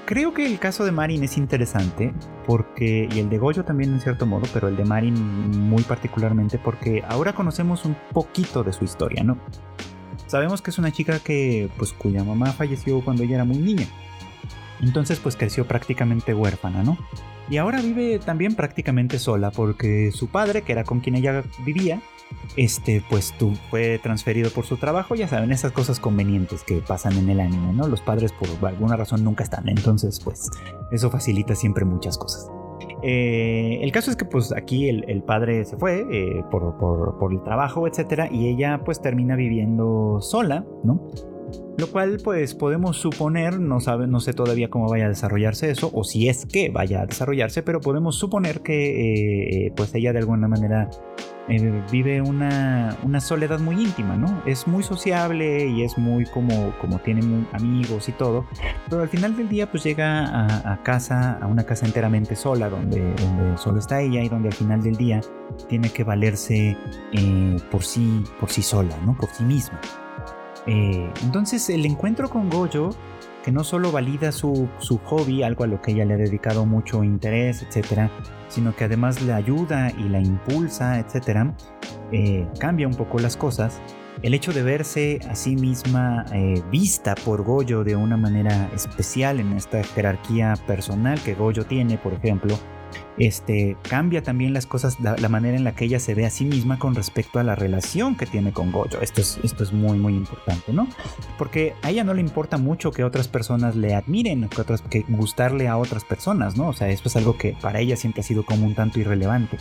creo que el caso de Marin es interesante porque, y el de Goyo también en cierto modo, pero el de Marin muy particularmente porque ahora conocemos un poquito de su historia, ¿no? Sabemos que es una chica que, pues, cuya mamá falleció cuando ella era muy niña. Entonces, pues creció prácticamente huérfana, ¿no? y ahora vive también prácticamente sola porque su padre, que era con quien ella vivía, este, pues tú fue transferido por su trabajo, ya saben, esas cosas convenientes que pasan en el anime, ¿no? Los padres por alguna razón nunca están, entonces pues eso facilita siempre muchas cosas. Eh, el caso es que pues aquí el, padre se fue eh, por, por, el trabajo, etcétera, y ella pues termina viviendo sola, ¿no? Lo cual pues podemos suponer, no, sabe, no sé todavía cómo vaya a desarrollarse eso, o si es que vaya a desarrollarse, pero podemos suponer que eh, pues ella de alguna manera eh, vive una, una, soledad muy íntima, ¿no? Es muy sociable y es muy como, como tiene amigos y todo, pero al final del día pues llega a, casa, a una casa enteramente sola, donde, donde, solo está ella y donde al final del día tiene que valerse eh, por, sí, por sí sola, ¿no? Por sí misma. Eh, entonces el encuentro con Goyo, que no solo valida su, hobby, algo a lo que ella le ha dedicado mucho interés, etcétera, sino que además le ayuda y la impulsa, etcétera, eh, cambia un poco las cosas. el hecho de verse a sí misma eh, vista por Goyo de una manera especial en esta jerarquía personal que Goyo tiene, por ejemplo, este, cambia también las cosas, la, manera en la que ella se ve a sí misma con respecto a la relación que tiene con Goyo. Esto es, esto es muy, muy importante, ¿no? Porque a ella no le importa mucho que otras personas le admiren, que, otras, que gustarle a otras personas, ¿no? O sea, esto es algo que para ella siempre ha sido como un tanto irrelevante.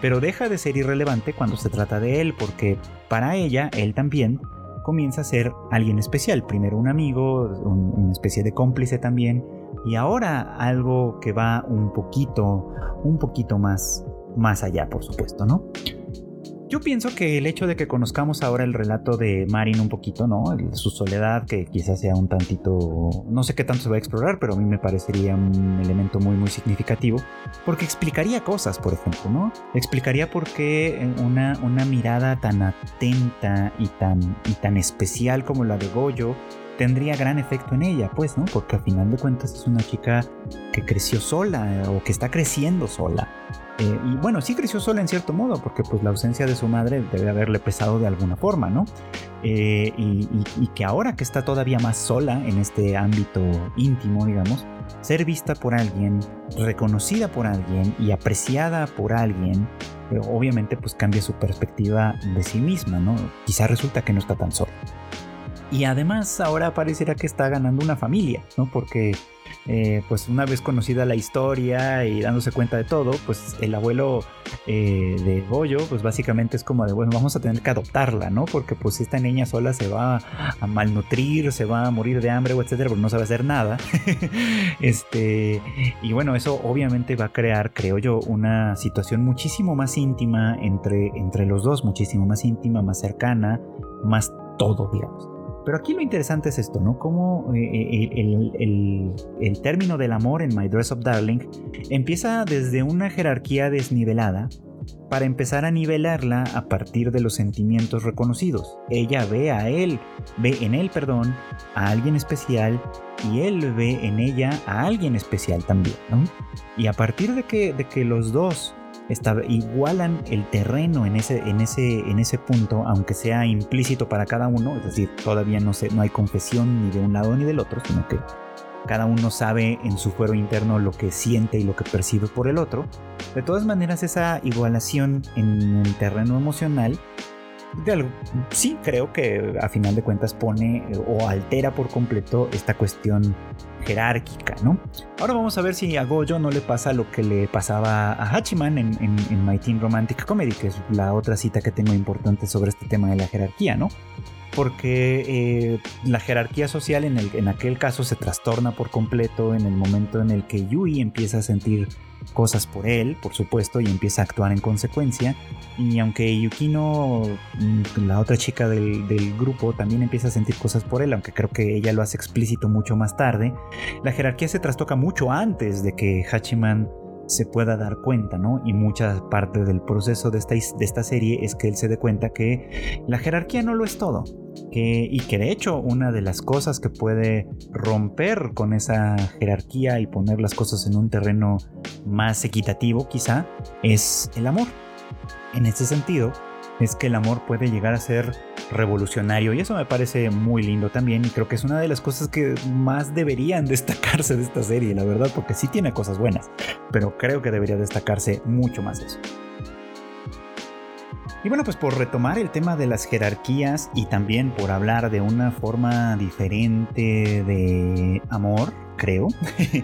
Pero deja de ser irrelevante cuando se trata de él, porque para ella, él también comienza a ser alguien especial. Primero un amigo, una especie de cómplice también, y ahora algo que va un poquito, un poquito más, más allá, por supuesto, ¿no? Yo pienso que el hecho de que conozcamos ahora el relato de Marin un poquito, ¿no? Su soledad, que quizás sea un tantito, no sé qué tanto se va a explorar, pero a mí me parecería un elemento muy, muy significativo, porque explicaría cosas, por ejemplo, ¿no? Explicaría por qué una, una mirada tan atenta y tan, y tan especial como la de Goyo tendría gran efecto en ella, pues, ¿no? Porque a final de cuentas es una chica que creció sola o que está creciendo sola. Eh, y bueno, sí creció sola en cierto modo, porque pues la ausencia de su madre debe haberle pesado de alguna forma, ¿no? Eh, y, y, que ahora que está todavía más sola en este ámbito íntimo, digamos, ser vista por alguien, reconocida por alguien y apreciada por alguien, eh, obviamente pues cambia su perspectiva de sí misma, ¿no? Quizá resulta que no está tan sola. Y además ahora pareciera que está ganando una familia, ¿no? Porque eh, pues una vez conocida la historia y dándose cuenta de todo, pues el abuelo eh, de Goyo, pues básicamente es como de, bueno, vamos a tener que adoptarla, ¿no? Porque pues esta niña sola se va a malnutrir, se va a morir de hambre o etcétera, porque no sabe hacer nada. este, y bueno, eso obviamente va a crear, creo yo, una situación muchísimo más íntima entre, entre los dos, muchísimo más íntima, más cercana, más todo, digamos. Pero aquí lo interesante es esto, ¿no? Cómo eh, eh, el, término del amor en My Dress Up Darling empieza desde una jerarquía desnivelada para empezar a nivelarla a partir de los sentimientos reconocidos. Ella ve a él, ve en él, perdón, a alguien especial y él ve en ella a alguien especial también, ¿no? Y a partir de que, de que los dos igualan el terreno en ese, en, ese, en ese punto, aunque sea implícito para cada uno, es decir, todavía no, no hay confesión ni de un lado ni del otro, sino que cada uno sabe en su fuero interno lo que siente y lo que percibe por el otro. De todas maneras, esa igualación en el terreno emocional sí creo que a final de cuentas pone eh, o altera por completo esta cuestión jerárquica, ¿no? Ahora vamos a ver si a Goyo no le pasa lo que le pasaba a Hachiman en, en My Teen Romantic Comedy, que es la otra cita que tengo importante sobre este tema de la jerarquía, ¿no? Porque eh, la jerarquía social en, el, en aquel caso se trastorna por completo en el momento en el que Yui empieza a sentir cosas por él, por supuesto, y empieza a actuar en consecuencia. Y aunque Yukino, mm, la otra chica del, del, grupo, también empieza a sentir cosas por él, aunque creo que ella lo hace explícito mucho más tarde, la jerarquía se trastoca mucho antes de que Hachiman se pueda dar cuenta, ¿no? Y mucha parte del proceso de esta, de esta serie es que él se dé cuenta que la jerarquía no lo es todo. Que, y que de hecho una de las cosas que puede romper con esa jerarquía y poner las cosas en un terreno más equitativo quizá es el amor. En ese sentido, es que el amor puede llegar a ser revolucionario y eso me parece muy lindo también y creo que es una de las cosas que más deberían destacarse de esta serie, la verdad, porque sí tiene cosas buenas, pero creo que debería destacarse mucho más eso. Y bueno, pues por retomar el tema de las jerarquías y también por hablar de una forma diferente de amor, creo.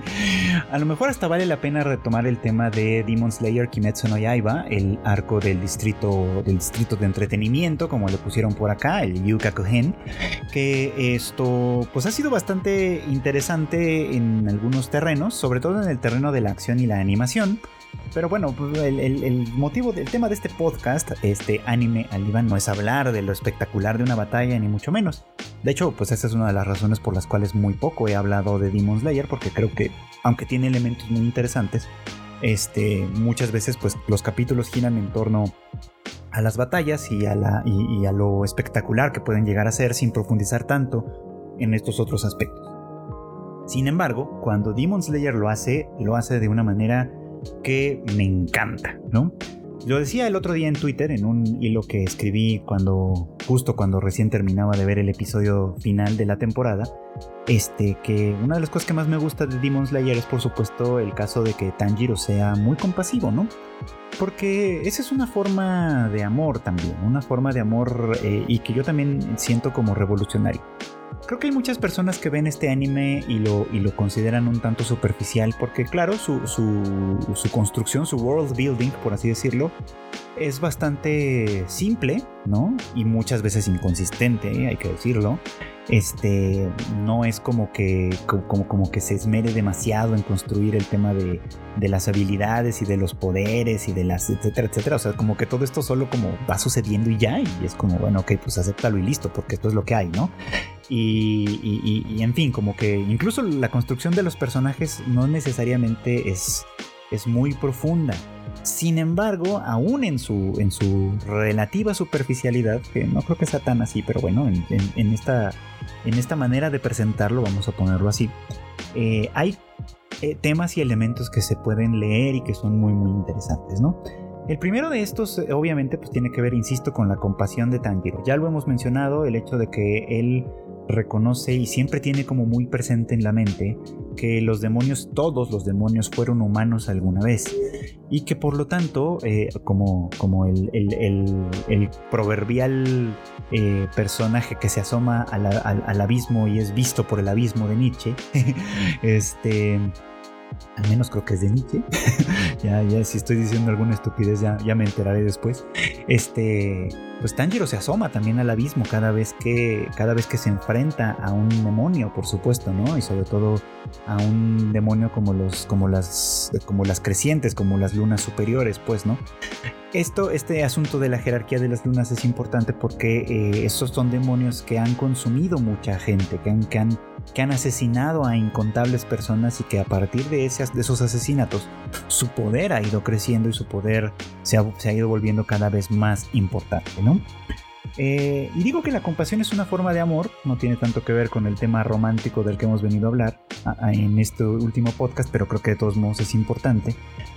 a lo mejor hasta vale la pena retomar el tema de Demon Slayer Kimetsu no Yaiba, el arco del distrito, del distrito de entretenimiento, como le pusieron por acá, el Yukakuhen, que esto pues ha sido bastante interesante en algunos terrenos, sobre todo en el terreno de la acción y la animación. Pero bueno, el, motivo del tema de este podcast, este anime al no es hablar de lo espectacular de una batalla, ni mucho menos. De hecho, pues esa es una de las razones por las cuales muy poco he hablado de Demon Slayer, porque creo que, aunque tiene elementos muy interesantes, este, muchas veces pues los capítulos giran en torno a las batallas y a, la, y a lo espectacular que pueden llegar a ser sin profundizar tanto en estos otros aspectos. Sin embargo, cuando Demon Slayer lo hace, lo hace de una manera que me encanta, ¿no? Lo decía el otro día en Twitter, en un hilo que escribí cuando, justo cuando recién terminaba de ver el episodio final de la temporada, este, que una de las cosas que más me gusta de Demon Slayer es por supuesto el caso de que Tanjiro sea muy compasivo, ¿no? Porque esa es una forma de amor también, una forma de amor eh, y que yo también siento como revolucionario. Creo que hay muchas personas que ven este anime y lo, y lo consideran un tanto superficial porque claro, su, su, construcción, su world building, por así decirlo, es bastante simple, ¿no? Y muchas veces inconsistente, hay que decirlo este, no es como que, como, como que se esmere demasiado en construir el tema de, de, las habilidades y de los poderes y de las, etcétera, etcétera. O sea, como que todo esto solo como va sucediendo y ya, y es como, bueno, ok, pues acéptalo y listo, porque esto es lo que hay, ¿no? Y, y, y en fin, como que incluso la construcción de los personajes no necesariamente es, es muy profunda. Sin embargo, aún en su, en su relativa superficialidad, que no creo que sea tan así, pero bueno, en, esta, en esta manera de presentarlo, vamos a ponerlo así, eh, hay eh, temas y elementos que se pueden leer y que son muy, muy interesantes, ¿no? El primero de estos, eh, obviamente, pues tiene que ver, insisto, con la compasión de Tanjiro. Ya lo hemos mencionado, el hecho de que él reconoce y siempre tiene como muy presente en la mente que los demonios, todos los demonios fueron humanos alguna vez y que por lo tanto, eh, como, como el, proverbial eh, personaje que se asoma al, al, abismo y es visto por el abismo de Nietzsche, este al menos creo que es de Nietzsche. ya, ya, si estoy diciendo alguna estupidez, ya, ya me enteraré después. Este, pues Tanjiro se asoma también al abismo cada vez que, cada vez que se enfrenta a un demonio, por supuesto, ¿no? Y sobre todo a un demonio como los, como las, como las crecientes, como las lunas superiores, pues, ¿no? Esto, este asunto de la jerarquía de las lunas es importante porque eh, estos son demonios que han consumido mucha gente, que han, que han asesinado a incontables personas y que a partir de, esos asesinatos su poder ha ido creciendo y su poder se ha, se ha ido volviendo cada vez más importante, ¿no? Eh, y digo que la compasión es una forma de amor, no tiene tanto que ver con el tema romántico del que hemos venido a hablar en este último podcast, pero creo que de todos modos es importante,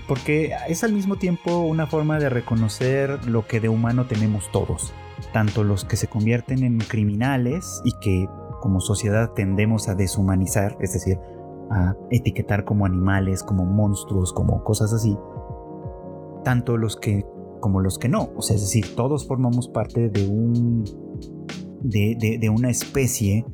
porque es al mismo tiempo una forma de reconocer lo que de humano tenemos todos, tanto los que se convierten en criminales y que como sociedad tendemos a deshumanizar, es decir, a etiquetar como animales, como monstruos, como cosas así, tanto los que como los que no. O sea, es decir, todos formamos parte de un. de, una especie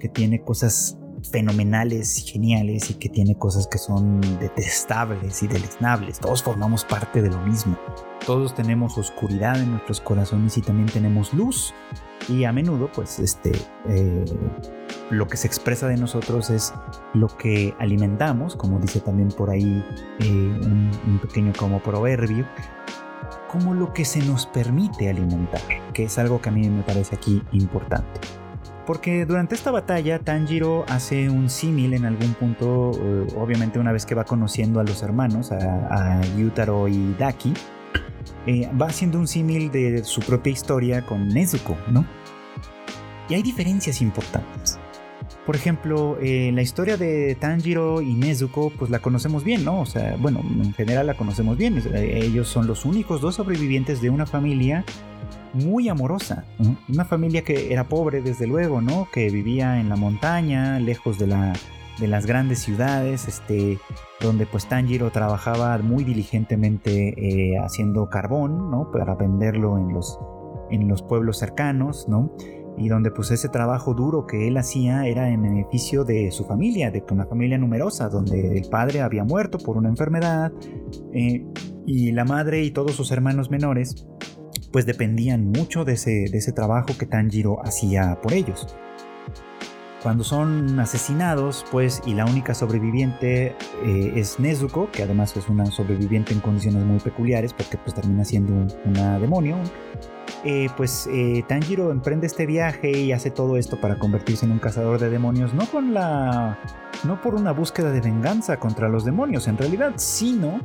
que tiene cosas fenomenales y geniales y que tiene cosas que son detestables y deleznables. Todos formamos parte de lo mismo. Todos tenemos oscuridad en nuestros corazones y también tenemos luz. Y a menudo, pues, este, eh, lo que se expresa de nosotros es lo que alimentamos, como dice también por ahí eh, un, un pequeño como proverbio, como lo que se nos permite alimentar, que es algo que a mí me parece aquí importante. Porque durante esta batalla Tanjiro hace un símil en algún punto, eh, obviamente una vez que va conociendo a los hermanos, a, Yutaro y Daki, eh, va haciendo un símil de su propia historia con Nezuko, ¿no? Y hay diferencias importantes. Por ejemplo, eh, la historia de Tanjiro y Nezuko, pues la conocemos bien, ¿no? O sea, bueno, en general la conocemos bien. Ellos son los únicos dos sobrevivientes de una familia muy amorosa. Una familia que era pobre, desde luego, ¿no? Que vivía en la montaña, lejos de, la, de las grandes ciudades, este, donde pues Tanjiro trabajaba muy diligentemente eh, haciendo carbón, ¿no? Para venderlo en los, en los pueblos cercanos, ¿no? y donde pues ese trabajo duro que él hacía era en beneficio de su familia, de una familia numerosa, donde el padre había muerto por una enfermedad eh, y la madre y todos sus hermanos menores pues dependían mucho de ese, de ese trabajo que Tanjiro hacía por ellos. Cuando son asesinados, pues, y la única sobreviviente eh, es Nezuko, que además es una sobreviviente en condiciones muy peculiares, porque pues termina siendo una demonio, eh, pues eh, Tanjiro emprende este viaje y hace todo esto para convertirse en un cazador de demonios, no con la. no por una búsqueda de venganza contra los demonios, en realidad, sino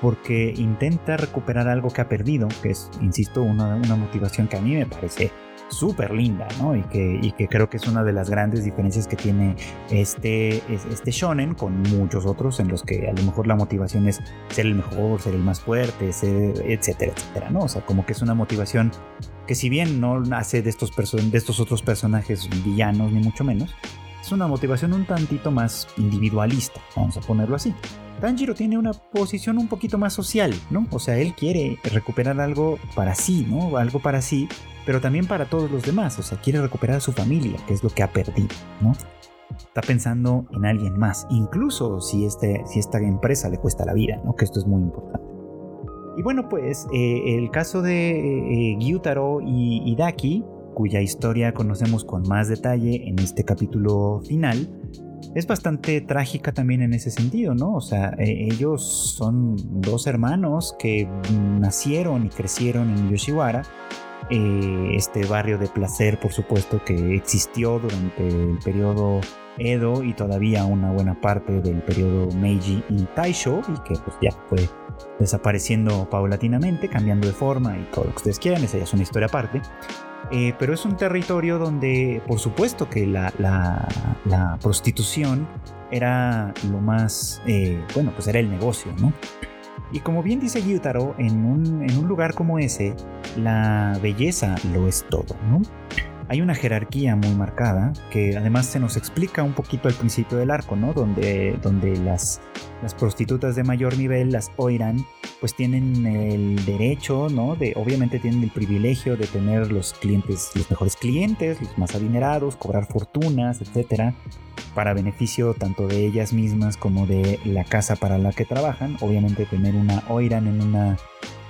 porque intenta recuperar algo que ha perdido, que es, insisto, una, una motivación que a mí me parece súper linda, ¿no? Y que, y que creo que es una de las grandes diferencias que tiene este, este shonen con muchos otros en los que a lo mejor la motivación es ser el mejor, ser el más fuerte, etcétera, etcétera, ¿no? O sea, como que es una motivación que si bien no nace de estos, de estos otros personajes villanos, ni mucho menos, es una motivación un tantito más individualista, vamos a ponerlo así. Tanjiro tiene una posición un poquito más social, ¿no? O sea, él quiere recuperar algo para sí, ¿no? Algo para sí, pero también para todos los demás. O sea, quiere recuperar a su familia, que es lo que ha perdido, ¿no? Está pensando en alguien más, incluso si, este, si esta empresa le cuesta la vida, ¿no? Que esto es muy importante. Y bueno, pues eh, el caso de eh, Gyutaro y Daki, cuya historia conocemos con más detalle en este capítulo final, es bastante trágica también en ese sentido, ¿no? O sea, e, ellos son dos hermanos que nacieron y crecieron en Yoshiwara, eh, este barrio de placer, por supuesto, que existió durante el periodo Edo y todavía una buena parte del periodo Meiji y Taisho, y que pues ya fue desapareciendo paulatinamente, cambiando de forma y todo lo que ustedes quieran, esa ya es una historia aparte. Eh, pero es un territorio donde, por supuesto, que la, prostitución era lo más, eh, bueno, pues era el negocio, ¿no? Y como bien dice Gyutaro, en un, en un lugar como ese, la belleza lo es todo, ¿no? Hay una jerarquía muy marcada que además se nos explica un poquito al principio del arco, ¿no? Donde, donde las, las prostitutas de mayor nivel, las oiran, pues tienen el derecho, ¿no? De, obviamente tienen el privilegio de tener los clientes, los mejores clientes, los más adinerados, cobrar fortunas, etcétera, para beneficio tanto de ellas mismas como de la casa para la que trabajan. Obviamente tener una oiran en una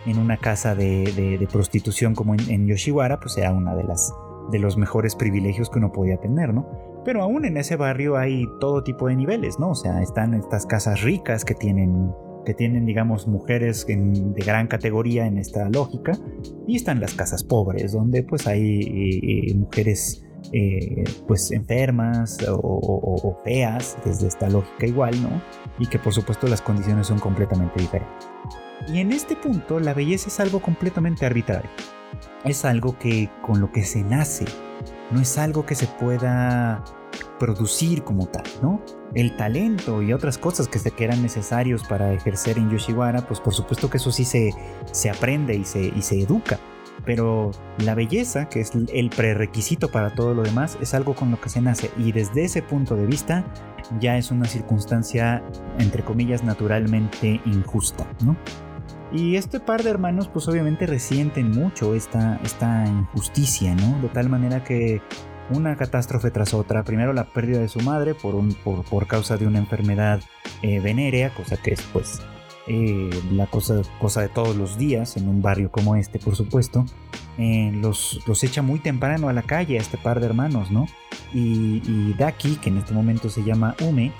en una casa de, prostitución como en, en, Yoshiwara, pues era una de las de los mejores privilegios que uno podía tener, ¿no? Pero aún en ese barrio hay todo tipo de niveles, ¿no? O sea, están estas casas ricas que tienen, que tienen digamos, mujeres de gran categoría en esta lógica, y están las casas pobres, donde pues hay eh, eh, mujeres eh, pues enfermas o, o, feas, desde esta lógica igual, ¿no? Y que por supuesto las condiciones son completamente diferentes. Y en este punto la belleza es algo completamente arbitrario es algo que con lo que se nace, no es algo que se pueda producir como tal, ¿no? El talento y otras cosas que, se, que eran necesarios para ejercer en Yoshiwara, pues por supuesto que eso sí se, se aprende y se, y se educa. Pero la belleza, que es el prerequisito para todo lo demás, es algo con lo que se nace. Y desde ese punto de vista, ya es una circunstancia, entre comillas, naturalmente injusta, ¿no? Y este par de hermanos pues obviamente resienten mucho esta, esta injusticia, ¿no? De tal manera que una catástrofe tras otra, primero la pérdida de su madre por, un, por, causa de una enfermedad eh, venérea, cosa que es pues eh, la cosa, cosa de todos los días en un barrio como este, por supuesto, eh, los, los echa muy temprano a la calle a este par de hermanos, ¿no? Y, y Daki, que en este momento se llama Ume,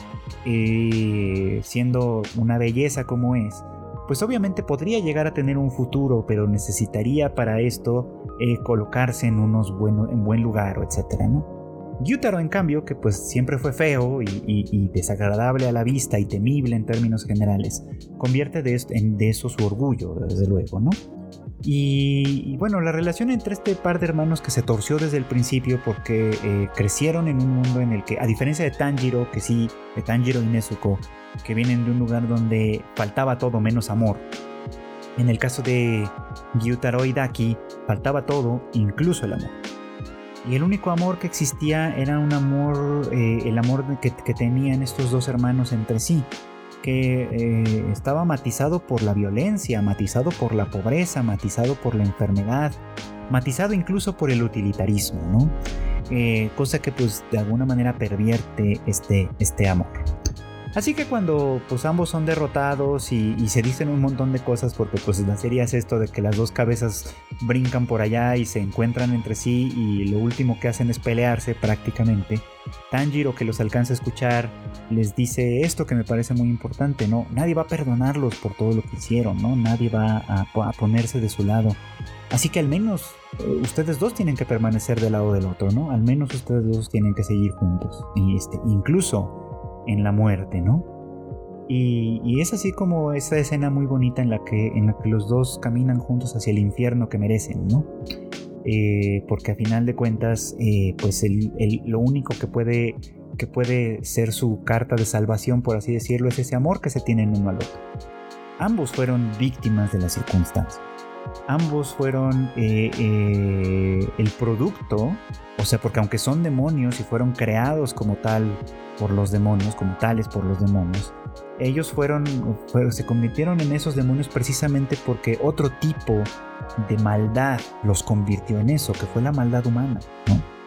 siendo una belleza como es, pues obviamente podría llegar a tener un futuro, pero necesitaría para esto eh, colocarse en unos en buen lugar, etcétera, ¿no? Gyutaro, en cambio, que pues siempre fue feo y, desagradable a la vista y temible en términos generales, convierte de, en, de eso su orgullo, desde luego, ¿no? Y, bueno, la relación entre este par de hermanos que se torció desde el principio porque eh, crecieron en un mundo en el que, a diferencia de Tanjiro, que sí, de Tanjiro y Nezuko, que vienen de un lugar donde faltaba todo menos amor. En el caso de Gyutaro y Daki, faltaba todo, incluso el amor. Y el único amor que existía era un amor, eh, el amor que, que tenían estos dos hermanos entre sí que eh, estaba matizado por la violencia, matizado por la pobreza, matizado por la enfermedad, matizado incluso por el utilitarismo, ¿no? Eh, cosa que pues de alguna manera pervierte este, este amor. Así que cuando pues ambos son derrotados y, se dicen un montón de cosas porque pues la serie es esto de que las dos cabezas brincan por allá y se encuentran entre sí y lo último que hacen es pelearse prácticamente. Tanjiro que los alcanza a escuchar les dice esto que me parece muy importante, ¿no? Nadie va a perdonarlos por todo lo que hicieron, ¿no? Nadie va a, ponerse de su lado. Así que al menos eh, ustedes dos tienen que permanecer del lado del otro, ¿no? Al menos ustedes dos tienen que seguir juntos. Y este, incluso en la muerte, ¿no? Y, es así como esa escena muy bonita en la, que, en la que los dos caminan juntos hacia el infierno que merecen, ¿no? eh, porque a final de cuentas, eh, pues lo único que puede, que puede ser su carta de salvación, por así decirlo, es ese amor que se tienen uno al otro. Ambos fueron víctimas de las circunstancias. Ambos fueron eh, el producto, o sea, porque aunque son demonios y fueron creados como tal por los demonios, como tales por los demonios, ellos fueron, se convirtieron en esos demonios precisamente porque otro tipo de maldad los convirtió en eso, que fue la maldad humana.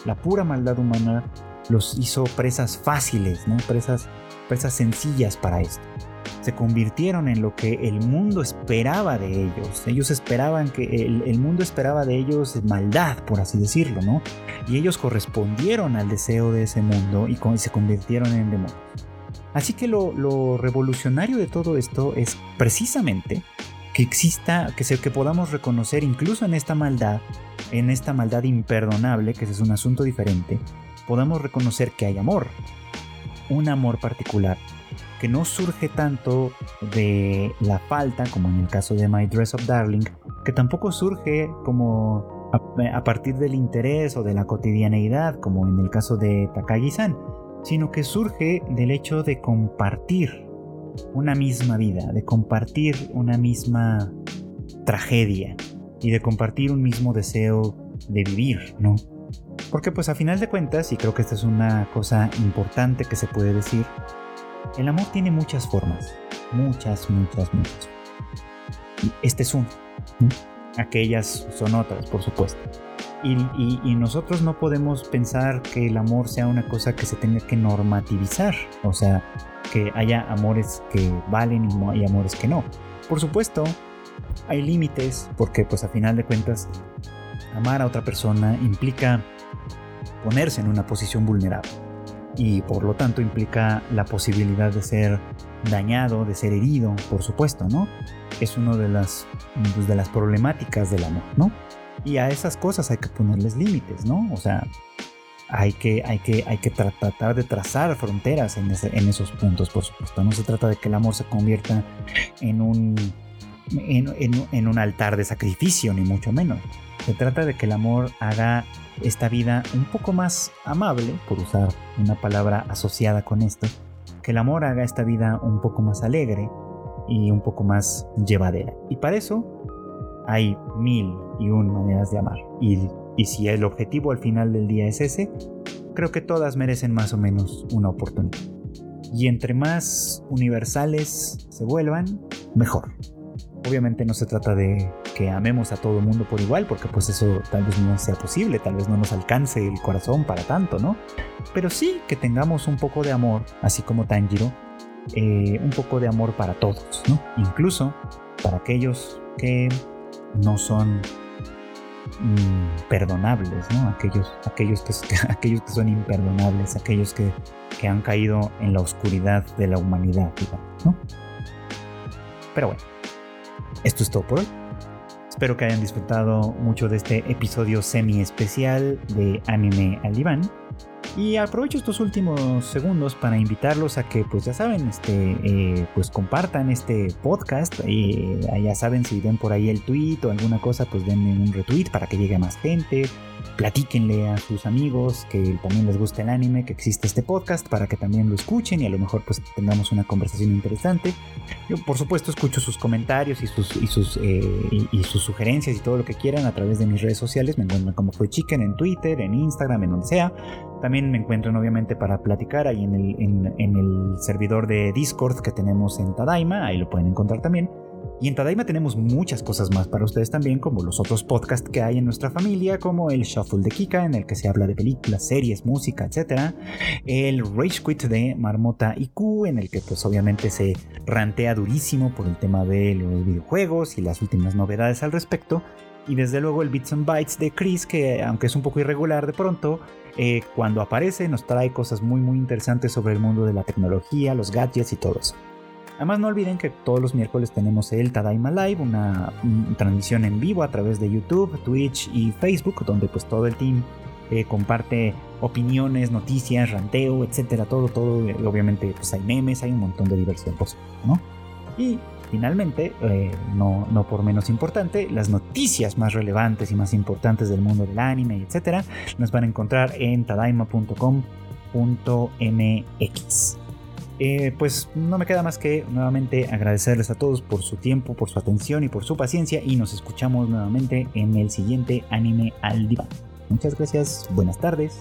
La pura maldad humana los hizo presas fáciles, ¿no? presas, presas sencillas para esto. Se convirtieron en lo que el mundo esperaba de ellos. Ellos esperaban que el, mundo esperaba de ellos maldad, por así decirlo, ¿no? Y ellos correspondieron al deseo de ese mundo y se convirtieron en demonios. Así que lo, revolucionario de todo esto es precisamente que exista, que, se, que podamos reconocer incluso en esta maldad, en esta maldad imperdonable, que es un asunto diferente, podamos reconocer que hay amor, un amor particular, que no surge tanto de la falta, como en el caso de My Dress of Darling, que tampoco surge como a, a partir del interés o de la cotidianeidad, como en el caso de Takagi-san, sino que surge del hecho de compartir una misma vida, de compartir una misma tragedia y de compartir un mismo deseo de vivir, ¿no? Porque pues a final de cuentas, y creo que esta es una cosa importante que se puede decir, el amor tiene muchas formas, muchas, muchas, muchas. Y este es uno. Aquellas son otras, por supuesto. Y, nosotros no podemos pensar que el amor sea una cosa que se tenga que normativizar, o sea, que haya amores que valen y hay amores que no. Por supuesto, hay límites, porque pues a final de cuentas, amar a otra persona implica ponerse en una posición vulnerable y por lo tanto implica la posibilidad de ser dañado, de ser herido, por supuesto, ¿no? Es una de las, pues, de las problemáticas del amor, ¿no? Y a esas cosas hay que ponerles límites, ¿no? O sea, hay que, hay que, hay que tratar de trazar fronteras en, en, esos puntos, por supuesto. No se trata de que el amor se convierta en un, en, un altar de sacrificio, ni mucho menos. Se trata de que el amor haga esta vida un poco más amable, por usar una palabra asociada con esto, que el amor haga esta vida un poco más alegre y un poco más llevadera. Y para eso hay mil y un maneras de amar. Y, si el objetivo al final del día es ese, creo que todas merecen más o menos una oportunidad. Y entre más universales se vuelvan, mejor. Obviamente no se trata de que amemos a todo mundo por igual, porque pues eso tal vez no sea posible, tal vez no nos alcance el corazón para tanto, ¿no? Pero sí que tengamos un poco de amor, así como Tanjiro, eh, un poco de amor para todos, ¿no? Incluso para aquellos que no son mm, perdonables, ¿no? Aquellos, aquellos, que, aquellos que son imperdonables, aquellos que, que han caído en la oscuridad de la humanidad, ¿no? Pero bueno, esto es todo por hoy. Espero que hayan disfrutado mucho de este episodio semi especial de Anime al Diván. Y aprovecho estos últimos segundos para invitarlos a que, pues ya saben, este, eh, pues compartan este podcast. Eh, ya saben, si ven por ahí el tweet o alguna cosa, pues denme un retweet para que llegue más gente platíquenle a sus amigos que también les gusta el anime, que existe este podcast para que también lo escuchen y a lo mejor pues tengamos una conversación interesante. Yo por supuesto escucho sus comentarios y sus, y sus, eh, y, sus sugerencias y todo lo que quieran a través de mis redes sociales. Me encuentran como fue Chicken en Twitter, en Instagram, en donde sea. También me encuentran obviamente para platicar ahí en el, en, en el servidor de Discord que tenemos en Tadaima, ahí lo pueden encontrar también. Y en Tadaima tenemos muchas cosas más para ustedes también, como los otros podcasts que hay en nuestra familia, como el Shuffle de Kika, en el que se habla de películas, series, música, etc. El Rage Quit de Marmota IQ, en el que pues obviamente se rantea durísimo por el tema de los videojuegos y las últimas novedades al respecto. Y desde luego el Bits and Bytes de Chris, que aunque es un poco irregular de pronto, eh, cuando aparece nos trae cosas muy muy interesantes sobre el mundo de la tecnología, los gadgets y todo eso. Además no olviden que todos los miércoles tenemos el Tadaima Live, una, transmisión en vivo a través de YouTube, Twitch y Facebook, donde pues todo el team eh, comparte opiniones, noticias, ranteo, etcétera, todo, todo. Obviamente pues hay memes, hay un montón de diversión, por ¿no? Y finalmente, eh, no, no, por menos importante, las noticias más relevantes y más importantes del mundo del anime, etcétera, las van a encontrar en tadaima.com.mx. Eh, pues no me queda más que nuevamente agradecerles a todos por su tiempo, por su atención y por su paciencia y nos escuchamos nuevamente en el siguiente anime al diván. Muchas gracias, buenas tardes,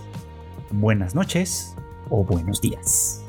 buenas noches o buenos días.